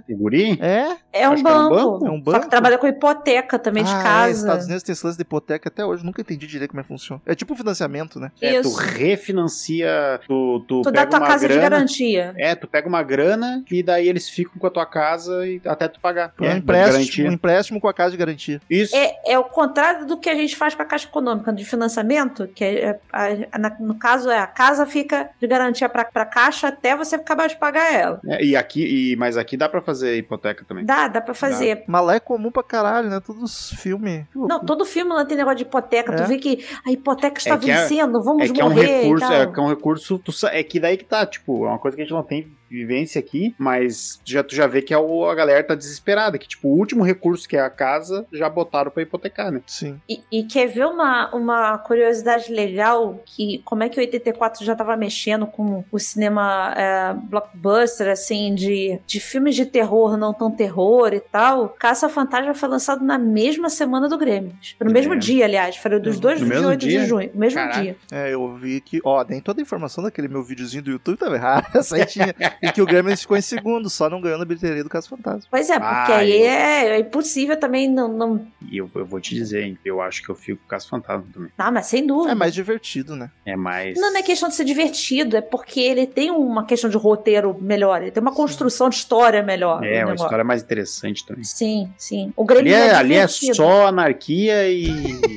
Guri? É? É um, que é um banco. banco. É um Só banco? que trabalha com hipoteca também de Ah, é, casa. Estados Unidos tem esse lance de hipoteca até hoje, nunca entendi direito como é que funciona. É tipo financiamento, né? É, tu Isso. refinancia, tu, tu, Tu dá pega tua uma casa de grana. garantia. É, tu pega uma grana e daí eles ficam com a tua casa e até tu pagar. Um, É, de empréstimo, um empréstimo com a casa de garantia. Isso. É, é o contrário do que a gente faz com a Caixa Econômica de financiamento, que é, a- na- no caso é a casa fica de garantia para a Caixa até você acabar de pagar ela. É, e aqui, e, mas aqui dá pra fazer hipoteca também. Dá, dá pra fazer. Mas lá é comum pra caralho, né? Todos os filmes. Não, todo filme lá tem negócio de hipoteca. Tu É. vê que a hipoteca está É é- vencendo, vamos É que é um morrer. recurso, e tal. é que é um recurso, tu é que daí que tá, tipo, é uma coisa que a gente não tem vivência aqui, mas já, tu já vê que a, o- a galera tá desesperada, que tipo, o último recurso que é a casa, já botaram pra hipotecar, né? Sim. E, e quer ver uma, uma curiosidade legal? Que como é que o 84 já tava mexendo com o cinema é, blockbuster, assim, de, de filmes de terror, não tão terror e tal. Caça Fantasma foi lançado na mesma semana do Grêmio. No É. mesmo dia, aliás. Foi dos No dois mesmo 28 dia? de junho. No mesmo Caraca. dia. É, eu vi que. Ó, nem toda a informação daquele meu videozinho do YouTube tava errada. [LAUGHS] Essa aí tinha. E que o Gremlins ficou em segundo, só não ganhando a bilheteria do Caso Fantasma. Pois é, porque Ah, aí eu- é, é impossível também não, não. E eu, eu vou te dizer, hein, eu acho que eu fico com Caso Fantasma também. Ah, mas sem dúvida. É mais divertido, né? É mais. Não, não é questão de ser divertido, é porque ele tem uma questão de roteiro melhor, ele tem uma construção de história melhor. É, uma história mais interessante também. Sim, sim. O Ali Grêmio é, ali é só anarquia [LAUGHS] e,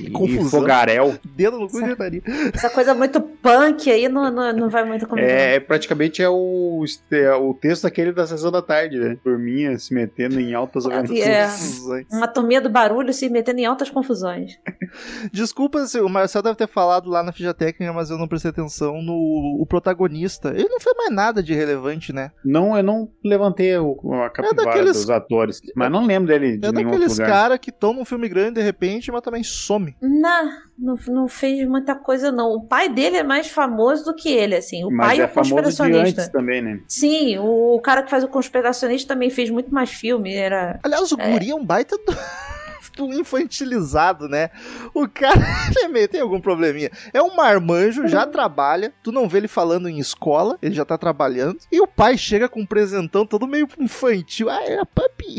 e Confusão. fogaréu. Dedo no cu e gritaria. Essa coisa muito punk aí não, não, não vai muito comigo. É, é praticamente é o, é o texto daquele da sessão da tarde, né? Turminha se metendo em altas aventuras. É. Confusões. Uma atomia do barulho se metendo em altas confusões. Desculpa, se o Marcel deve ter falado lá na ficha técnica, mas eu não prestei atenção no o protagonista. Ele não fez mais nada de relevante, né? Não, eu não levantei o, a capivara daqueles- dos atores, mas não lembro dele de É nenhum outro daqueles lugar. caras que estão num filme grande de repente, mas também some. Não, não, não fez muita coisa, não. O pai dele é mais famoso do que ele, assim. O Mas pai é de conspiracionista. antes também, né? Sim, o, o cara que faz o conspiracionista também fez muito mais filme. Era. Aliás, o É. guri é um baita do... do infantilizado, né? O cara [LAUGHS] ele meio- tem algum probleminha. É um marmanjo, já trabalha, tu não vê ele falando em escola, ele já tá trabalhando, e o pai chega com um presentão todo meio infantil. Ah, é a papi.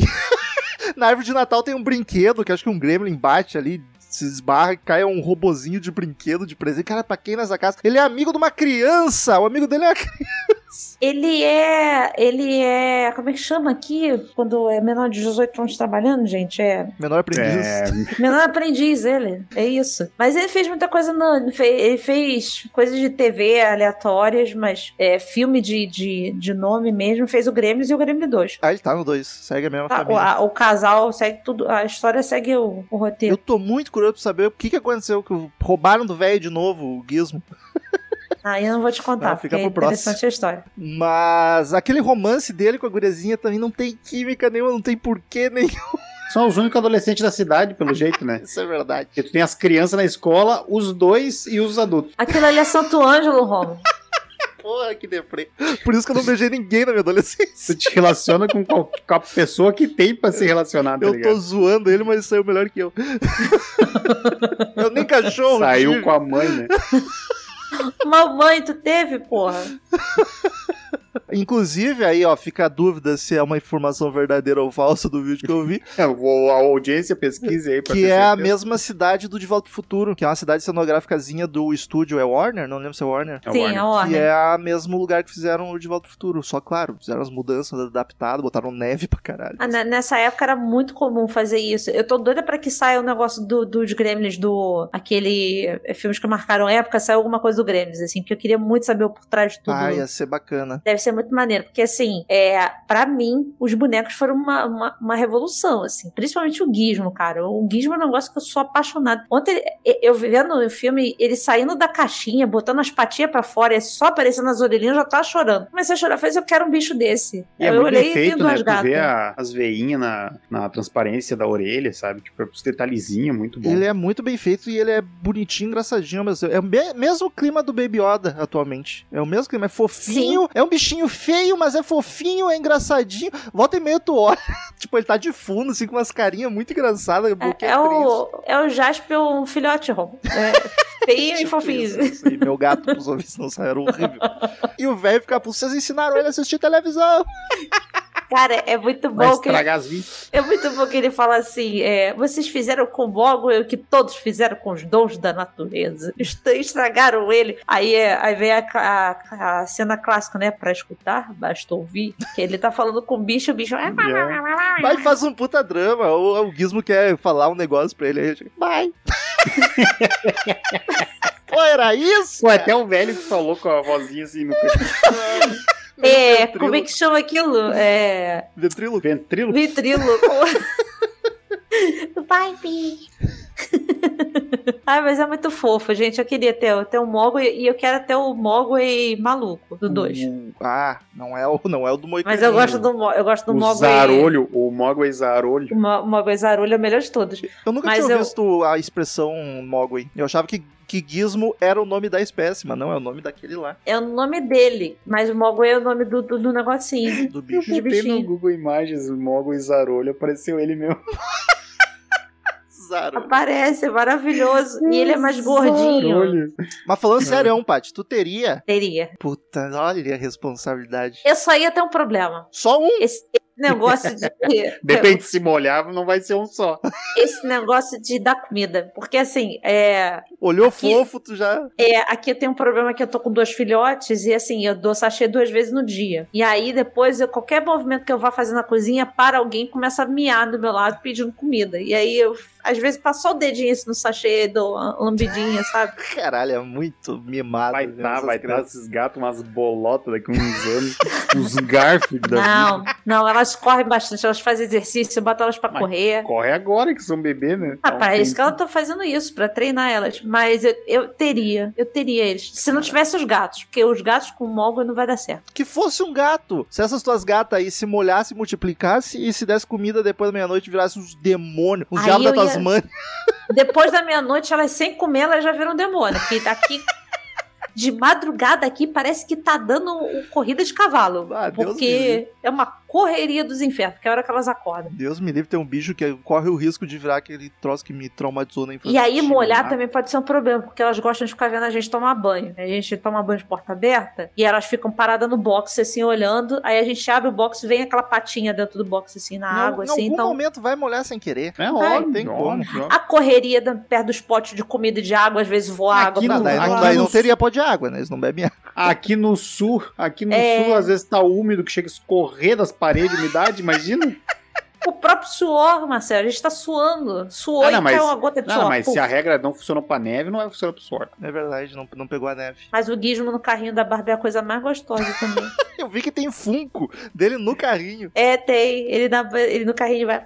[LAUGHS] Na árvore de Natal tem um brinquedo, que acho que um gremlin bate ali, se esbarra e cai um robozinho de brinquedo de presente. Cara, pra quem nessa casa? Ele é amigo de uma criança! O amigo dele é uma [LAUGHS] criança. Ele é. Ele é. Como é que chama aqui? Quando é menor de 18 anos trabalhando, gente? É. Menor aprendiz. É, Menor aprendiz, ele. É isso. Mas ele fez muita coisa. No, ele fe- ele fez coisas de TV aleatórias, mas é, filme de, de, de nome mesmo. Fez o Grêmio e o Grêmio 2. Ah, ele tá no 2. Segue a mesma Tá, o, família. a- o casal segue tudo. A história segue o, o Eu roteiro. tô muito curioso pra saber o que, que aconteceu, que roubaram do velho de novo o Gizmo. Aí eu não vou te contar, porque fica é pro próximo. interessante a história. Mas aquele romance dele com a gurezinha também não tem química nenhuma, não tem porquê nenhum. são os únicos adolescentes da cidade, pelo jeito, né? [LAUGHS] Isso é verdade. Porque tu tem as crianças na escola, os dois e os adultos. Aquilo ali é Santo Ângelo, Romo. [LAUGHS] Porra, que deprê. Por isso que eu não beijei ninguém na minha adolescência. Tu te relaciona com, qual- com a pessoa que tem pra se relacionar, tá Eu tô ligado? zoando ele, mas saiu melhor que eu. [LAUGHS] eu nem cachorro. Saiu tive. com a mãe, né? Mamãe, tu teve, porra. [LAUGHS] Inclusive, aí, ó, fica a dúvida se é uma informação verdadeira ou falsa do vídeo que eu vi. [LAUGHS] É, vou- a audiência pesquise aí pra que é a mesma cidade do De Volta pro Futuro, que é uma cidade cenográficazinha do estúdio, é Warner? Não lembro se é Warner. É Sim, Warner. a ordem. Que é o mesmo lugar que fizeram o De Volta pro Futuro. Só, claro, fizeram as mudanças adaptadas, botaram neve pra caralho. Ah, ne- Nessa época era muito comum fazer isso. Eu tô doida pra que saia o negócio do, dos Gremlins, do. aquele. eh, filmes que marcaram época, saiu alguma coisa do Gremlins, assim, porque eu queria muito saber o por trás de tudo. Ah, ia ser bacana. Deve ser muito muito maneiro, porque assim, é, para mim, os bonecos foram uma, uma, uma, revolução, assim, principalmente o Gizmo, cara. O Gizmo é um negócio que eu sou apaixonado. Ontem, eu vendo o filme, ele saindo da caixinha, botando as patinhas para fora, e só aparecendo as orelhinhas, eu já tava chorando. Comecei a chorar, falei, eu quero um bicho desse. E é eu olhei feito, né? Tu vê a, as veinhas na, na transparência da orelha, sabe? Tipo, os detalhezinhos, muito bom. Ele é muito bem feito e ele é bonitinho, engraçadinho, mas é o me mesmo clima do Baby Yoda atualmente. É o mesmo clima, é fofinho, Sim. é um bichinho feio, mas é fofinho, é engraçadinho. Volta e meio tu olha, [LAUGHS] tipo, ele tá de fundo, assim, com umas carinhas muito engraçadas. É, é, o, é o Jasper, um filhote, Ron. É feio e fofinho. Isso, e meu gato, pros ouvintes não era horrível. E o velho fica, vocês ensinaram ele a assistir televisão. Cara, é muito bom Vai que. Ele, é muito bom que ele fala assim: é, vocês fizeram com Mogwai o que todos fizeram com os dons da natureza. [LAUGHS] Estragaram ele. Aí, é, aí vem a, a, a, cena clássica, né? Pra escutar, basta ouvir. Que ele tá falando com o bicho, o bicho. Yeah. [LAUGHS] Vai faz um puta drama. O, o Gizmo quer falar um negócio pra ele. Aí, vai. [LAUGHS] Pô, era isso? Pô, até o velho que falou com a vozinha assim no É, como é que chama aquilo? É... Ventrilo? Ventrilo? Ventrilo. [LAUGHS] Pai, [LAUGHS] Ai, mas é muito fofo, gente. Eu queria ter, ter o Mogwai e eu quero ter o Mogwai maluco, do 2. Uh, ah, não é o, não é o do Moicaninho. Mas eu gosto do, eu gosto do o Mogwai... Zarolho, o Mogwai Zarolho. O Mogwai Zarolho é o melhor de todos. Eu nunca mas tinha eu... visto a expressão Mogwai. Eu achava que que Gizmo era o nome da espécie, mas não é o nome daquele lá. É o nome dele, mas o Mogwai é o nome do, do, do negocinho. [LAUGHS] Do bicho. Eu botei no Google Imagens o Mogwai Zarolho, apareceu ele mesmo. [LAUGHS] Aparece, é maravilhoso. E ele é mais gordinho. Mas falando sério, Paty, tu teria? Teria. Puta, olha a responsabilidade. Eu só ia ter um problema. Só um? Esse, negócio de. [LAUGHS] Depende se molhar, não vai ser um só. Esse negócio de dar comida. Porque assim, é. Olhou aqui, fofo, tu já. É, aqui eu tenho um problema que eu tô com dois filhotes e assim, eu dou sachê duas vezes no dia. E aí depois, eu, qualquer movimento que eu vá fazer na cozinha, para alguém começa a miar do meu lado pedindo comida. E aí eu, às vezes, passo só o dedinho assim no sachê, dou uma lambidinha, sabe? [LAUGHS] Caralho, é muito mimado. Vai tá, vai dar esses gatos umas bolotas daqui uns anos, [LAUGHS] uns garfos da Não, vida. não, elas elas correm bastante, elas fazem exercício, botam elas pra Mas correr. Corre agora que são bebê, né? Ah, para isso que ela tá fazendo isso, pra treinar elas. Mas eu, eu teria, eu teria eles. Se não tivesse os gatos, porque os gatos com mogul não vai dar certo. Que fosse um gato. Se essas tuas gatas aí se molhassem, multiplicassem e se desse comida depois da meia-noite virassem uns demônios, uns diabos da Tasmania. Ia... [LAUGHS] Depois da meia-noite, elas sem comer, elas já viram demônio. Porque tá aqui de madrugada aqui parece que tá dando corrida de cavalo. Ah, porque é uma correria dos infernos, que é a hora que elas acordam. Deus me livre ter um bicho que corre o risco de virar aquele troço que me traumatizou na infância. E aí molhar também pode ser um problema, porque elas gostam de ficar vendo a gente tomar banho. A gente toma banho de porta aberta e elas ficam paradas no box assim olhando, aí a gente abre o box, vem aquela patinha dentro do box assim na não, água assim, em algum então momento vai molhar sem querer. É óbvio, tem como. A correria perto dos potes de comida e de água, às vezes voa água. Não, não, daí não teria pó de água, né? Eles não bebem água. Aqui no sul, aqui no é... sul às vezes tá úmido que chega a escorrer das paredes de umidade imagina. [LAUGHS] O próprio suor, Marcelo, a gente tá suando. Suou ah, não, e mas, caiu uma gota de não, suor. mas Puf. se a regra não funcionou pra neve, não vai funcionar pro suor. É verdade, não, não pegou a neve. Mas o Gizmo no carrinho da Barbie é a coisa mais gostosa também. [LAUGHS] Eu vi que tem Funko dele no carrinho. É, tem. Ele, na, ele no carrinho vai...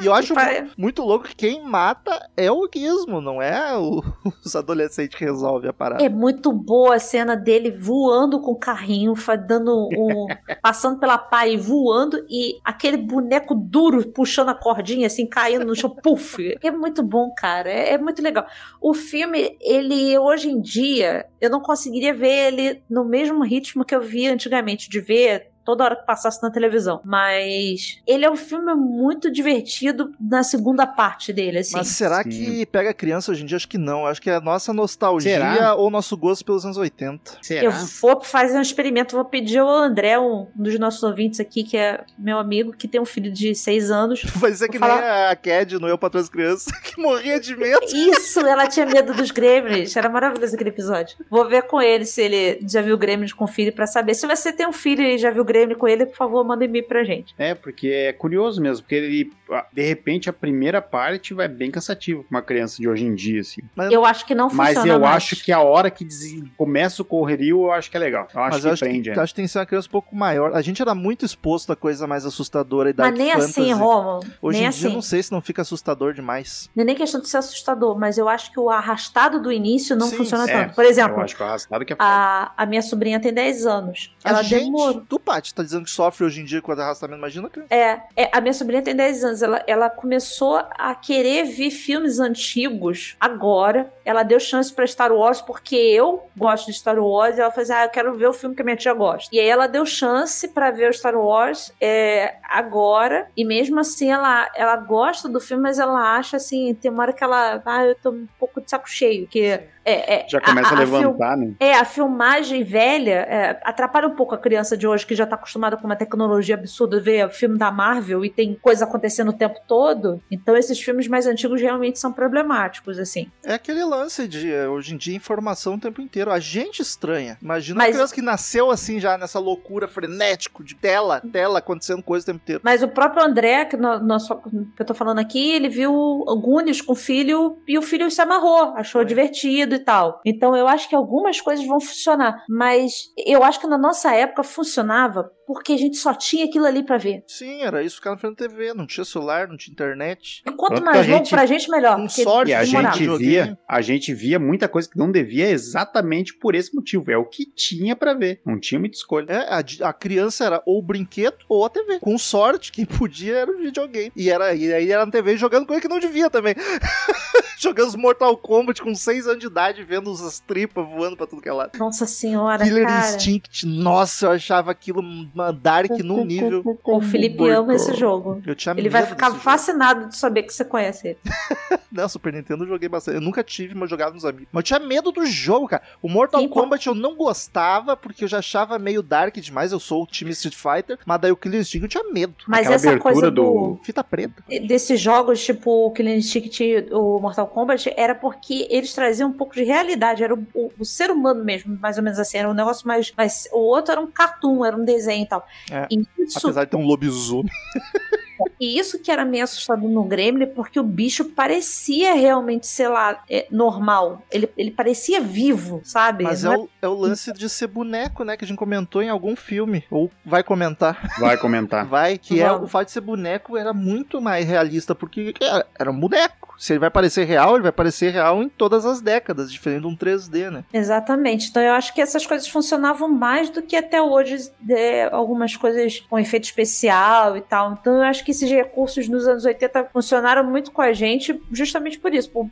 E eu acho muito louco que quem mata é o Gizmo, não é o, [LAUGHS] os adolescentes que resolvem a parada. É muito boa a cena dele voando com o carrinho, dando um, [LAUGHS] passando pela pá e voando, e aquele boneco duro puxando a cordinha, assim, caindo no chão, puf. É muito bom, cara. É, é muito legal. O filme, ele, hoje em dia, eu não conseguiria ver ele no mesmo ritmo que eu via antigamente, de ver toda hora que passasse na televisão. Mas ele é um filme muito divertido na segunda parte dele, assim. Mas será Sim. que pega criança hoje em dia? Acho que não. Acho que é a nossa nostalgia será? ou nosso gosto pelos anos 80. Será? Eu vou fazer um experimento, vou pedir ao André, um dos nossos ouvintes aqui, que é meu amigo, que tem um filho de seis anos. [LAUGHS] Vai ser que falar... nem a Cad no Eu Patrão as Crianças, [LAUGHS] que morria de medo. Isso, ela tinha medo dos Gremlins. Era maravilhoso aquele episódio. Vou ver com ele se ele já viu Gremlins com filho, para saber. Se você tem um filho e já viu Gremlins, Gremlin com ele, por favor, manda e-mail pra gente. É, porque é curioso mesmo, porque ele, de repente, a primeira parte vai bem cansativo pra uma criança de hoje em dia, assim. Mas, Eu acho que não Mas funciona eu mais. acho que a hora que des- começa o correrio, eu acho que é legal. Eu acho mas que eu acho prende, que, é. eu acho que tem que ser uma criança um pouco maior. A gente era muito exposto a coisa mais assustadora e Mas nem fantasy. assim, Romulo. Hoje nem em dia, assim. não sei se não fica assustador demais. Não é nem questão de ser assustador, mas eu acho que o arrastado do início não Sim, funciona É, tanto. Por exemplo, Eu acho que o arrastado que é foda. a, a minha sobrinha tem 10 anos. A Ela gente, demorou. tu, Paty, tá dizendo que sofre hoje em dia com o arrastamento, imagina criança. É, é, a minha sobrinha tem 10 anos. Ela, ela começou a querer ver filmes antigos agora. Ela deu chance pra Star Wars porque eu gosto de Star Wars. E ela falou assim: Ah, eu quero ver o filme que a minha tia gosta. E aí ela deu chance pra ver o Star Wars é, agora. E mesmo assim ela, ela gosta do filme, mas ela acha assim: tem uma hora que ela. Ah, eu tô um pouco de saco cheio. Que é, é, Já começa a, fil- levantar, né? é, a filmagem velha é, atrapalha um pouco a criança de hoje que já tá acostumada com uma tecnologia absurda, ver o filme da Marvel e tem coisa acontecendo o tempo todo. Então esses filmes mais antigos realmente são problemáticos, assim. É aquele lance de, eh, hoje em dia, informação o tempo inteiro. A gente estranha. Imagina Mas- uma criança que nasceu assim já, nessa loucura frenético de tela, tela, acontecendo coisa o tempo inteiro. Mas o próprio André, que, no, nosso- que eu tô falando aqui, ele viu o Goonies com o filho e o filho se amarrou, achou divertido e tal. Então eu acho que algumas coisas vão funcionar, mas eu acho que na nossa época funcionava porque a gente só tinha aquilo ali pra ver. Sim, era isso, ficar na frente da TV, não tinha celular, não tinha internet. E quanto Tanto mais que a longo gente- pra gente, melhor. com porque sorte, E a gente videogame. via, a gente via muita coisa que não devia exatamente por esse motivo. É o que tinha pra ver. Não tinha muita escolha. É, a, a criança era ou o brinquedo ou a TV. Com sorte, quem podia era o videogame. E, era, e aí era na TV jogando coisa que não devia também. [LAUGHS] jogando os Mortal Kombat com 6 anos de idade, vendo as tripas voando pra tudo que é lado. Nossa senhora, Killer cara. Instinct, nossa, eu achava aquilo uma dark num nível. O Felipe ama esse jogo. Eu tinha Ele vai ficar desse jogo. fascinado de saber que você conhece ele. [LAUGHS] Não, Super Nintendo eu joguei bastante. Eu nunca tive, mas jogava nos amigos. Mas eu tinha medo do jogo, cara. O Mortal Sim, pô. Kombat eu não gostava, porque eu já achava meio dark demais. Eu sou o time Street Fighter, mas daí o Killer Instinct eu tinha medo. Mas Aquela essa coisa do- do... Fita preta. desses jogos, tipo o Killer Instinct e o Mortal Kombat, era porque eles traziam um pouco de realidade. Era o, o- o ser humano mesmo, mais ou menos assim. Era um negócio mais. mais o outro era um cartoon, era um desenho tal. É. Isso, Apesar de ter um lobisomem. [LAUGHS] e isso que era meio assustador no Gremlin, porque o bicho parecia realmente, sei lá, é, normal. Ele, ele parecia vivo, sabe? Mas é o, é o lance de ser boneco, né? Que a gente comentou em algum filme. Ou vai comentar. Vai comentar. [LAUGHS] Vai, que é o fato de ser boneco era muito mais realista, porque era, era um boneco. Se ele vai parecer real, ele vai parecer real em todas as décadas, diferente de um 3D, né? Exatamente. Então eu acho que essas coisas funcionavam mais do que até hoje é, algumas coisas com efeito especial e tal. Então eu acho que esses recursos nos anos 80 funcionaram muito com a gente justamente por isso. Por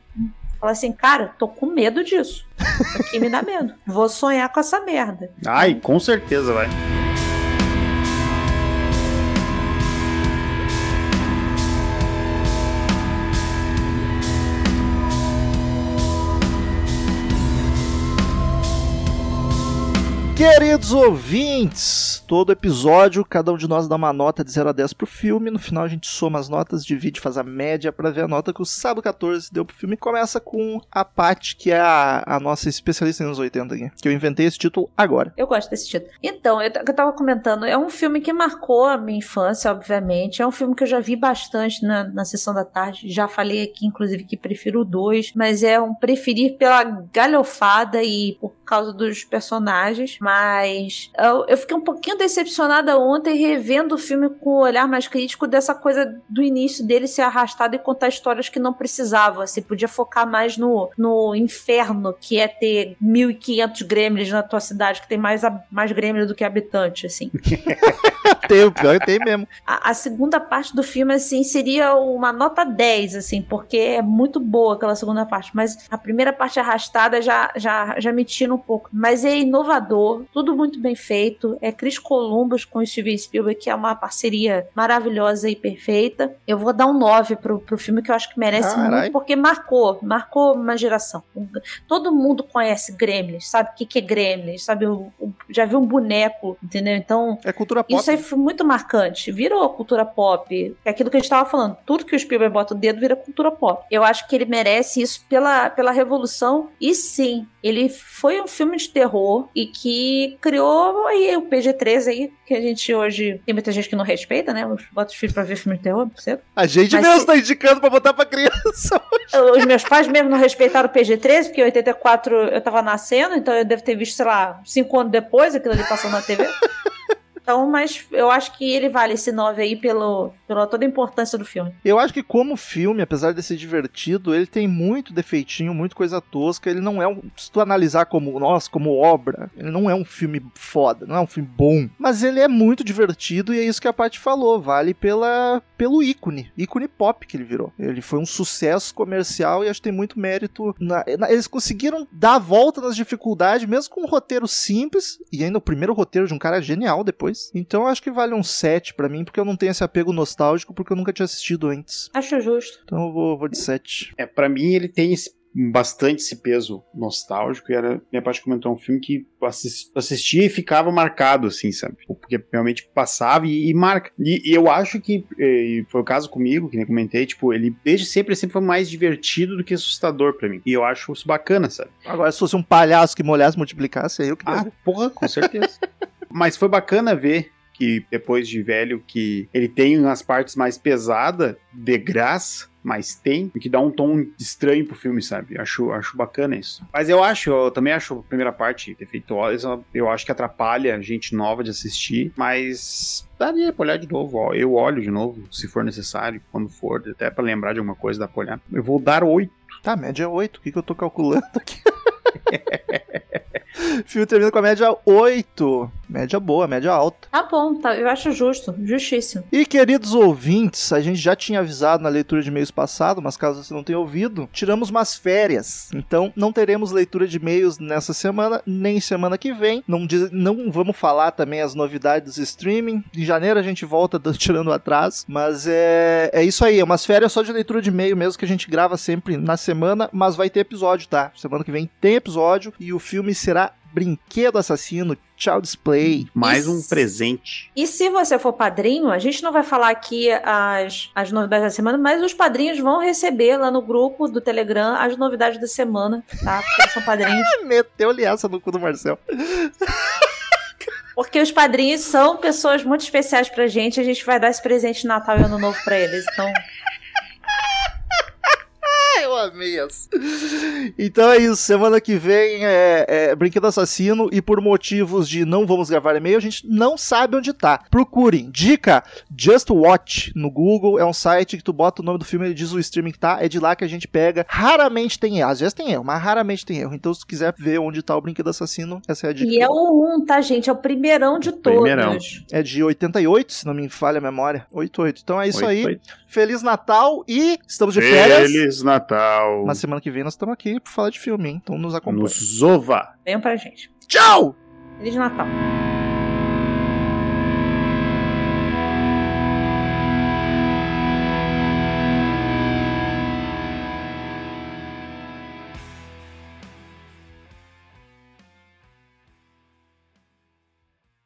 falar assim, cara, tô com medo disso. Isso aqui me dá medo. Vou sonhar com essa merda. Ai, com certeza vai. Queridos ouvintes, todo episódio, cada um de nós dá uma nota de 0 a 10 pro filme. No final a gente soma as notas, divide, faz a média pra ver a nota que o Sábado 14 deu pro filme. Começa com a Paty, que é a, a nossa especialista nos anos 80 aqui. Que eu inventei esse título agora. Eu gosto desse título. Então, eu, eu tava comentando, é um filme que marcou a minha infância, obviamente. É um filme que eu já vi bastante na, na sessão da tarde. Já falei aqui, inclusive, que prefiro o 2, mas é um preferir pela galhofada e por causa dos personagens. Mas eu, eu fiquei um pouquinho decepcionada ontem revendo o filme com o olhar mais crítico dessa coisa do início dele ser arrastado e contar histórias que não precisavam. Assim, podia focar mais no, no inferno, que é ter 1.500 gremlins na tua cidade, que tem mais, mais gremlins do que habitante, assim. [LAUGHS] [LAUGHS] tem, o pior que tem mesmo. A, a segunda parte do filme, assim, seria uma nota 10, assim, porque é muito boa aquela segunda parte. Mas a primeira parte arrastada já, já, já me tira um pouco. Mas é inovador, tudo muito bem feito. É Chris Columbus com o Steven Spielberg, que é uma parceria maravilhosa e perfeita. Eu vou dar um 9 pro, pro filme, que eu acho que merece Carai. muito, porque marcou, marcou uma geração. Todo mundo conhece Gremlins, sabe o que, que é Gremlins, sabe? Já viu um boneco, entendeu? Então, É cultura pop. isso foi muito marcante. Virou cultura pop. É aquilo que a gente tava falando. Tudo que o Spielberg bota o dedo vira cultura pop. Eu acho que ele merece isso pela, pela revolução. E sim, ele foi um filme de terror e que criou aí o PG-13 aí, que a gente hoje tem muita gente que não respeita, né? Bota os filhos pra ver filme de terror, você. A gente Mas mesmo se- tá indicando pra botar pra criança. [LAUGHS] Os meus pais mesmo não respeitaram o PG-13, porque em 84 eu tava nascendo, então eu devo ter visto, sei lá, cinco anos depois aquilo ali passando na TV. [LAUGHS] Então, mas eu acho que ele vale esse 9 aí pelo, pela toda a importância do filme. Eu acho que como filme, apesar de ser divertido, ele tem muito defeitinho, muito coisa tosca. Ele não é um. Se tu analisar como, nossa, como obra, ele não é um filme foda, não é um filme bom. Mas ele é muito divertido e é isso que a Paty falou. Vale pela, pelo ícone, ícone pop que ele virou. Ele foi um sucesso comercial e acho que tem muito mérito. na- na- eles conseguiram dar a volta nas dificuldades, mesmo com um roteiro simples, e ainda o primeiro roteiro de um cara genial depois. Então eu acho que vale um 7 pra mim, porque eu não tenho esse apego nostálgico, porque eu nunca tinha assistido antes. Acho justo. Então eu vou, vou de 7. É, para mim ele tem esse- bastante esse peso nostálgico e era minha parte comentou um filme que eu assis- assistia e ficava marcado assim, sabe? Porque realmente passava e, e marca. E, e eu acho que foi o caso comigo, que nem comentei, tipo, ele desde sempre sempre foi mais divertido do que assustador pra mim. E eu acho isso bacana, sabe? Agora, se fosse um palhaço que molhasse e multiplicasse, aí eu queria Ah, porra, com certeza. [LAUGHS] Mas foi bacana ver que depois de velho que ele tem umas partes mais pesadas, de graça, mas tem, que dá um tom estranho pro filme, sabe? Acho, acho bacana isso. Mas eu acho, eu também acho a primeira parte defeituosa, eu acho que atrapalha gente nova de assistir, mas daria pra olhar de novo, ó. Eu olho de novo, se for necessário, quando for, até pra lembrar de alguma coisa, dá pra olhar. Eu vou dar oito. Tá, média é 8. O que, que eu tô calculando aqui? [LAUGHS] O filme termina com a média 8. Média boa, média alta. Tá bom, tá, eu acho justo, justíssimo. E queridos ouvintes, a gente já tinha avisado na leitura de e-mails passado, mas caso você não tenha ouvido, tiramos umas férias. Então não teremos leitura de e-mails nessa semana, nem semana que vem. Não, diz- não vamos falar também as novidades do streaming. Em janeiro a gente volta [LAUGHS] tirando atrás. Mas é, é isso aí, é umas férias só de leitura de e-mail mesmo que a gente grava sempre na semana, mas vai ter episódio, tá? Semana que vem tem episódio e o filme será Brinquedo Assassino Child Display. Mais um Isso. presente. E se você for padrinho, a gente não vai falar aqui as, as novidades da semana, mas os padrinhos vão receber lá no grupo do Telegram as novidades da semana, tá? Porque eles são padrinhos. [LAUGHS] Meteu-lhe essa no cu do Marcel. Porque os padrinhos são pessoas muito especiais pra gente. A gente vai dar esse presente de Natal e Ano Novo pra eles. Então, [LAUGHS] Eu amei essa. Então é isso. Semana que vem é, é Brinquedo Assassino. E por motivos de não vamos gravar e-mail, a gente não sabe onde tá. Procurem. Dica: Just Watch no Google. É um site que tu bota o nome do filme e ele diz o streaming que tá. É de lá que a gente pega. Raramente tem erro. Às vezes tem erro, mas raramente tem erro. Então, se tu quiser ver onde tá o Brinquedo Assassino, essa é a dica. e é o 1, tá, gente? É o primeirão de todos. Primeirão. É de 88, se não me falha a memória. 88. Então é isso Oito, aí. oito. Feliz Natal e estamos de férias. Feliz Natal. Mas semana que vem nós estamos aqui pra falar de filme, hein? Então nos acompanha. Nos ova. Venham pra gente. Tchau! Feliz Natal.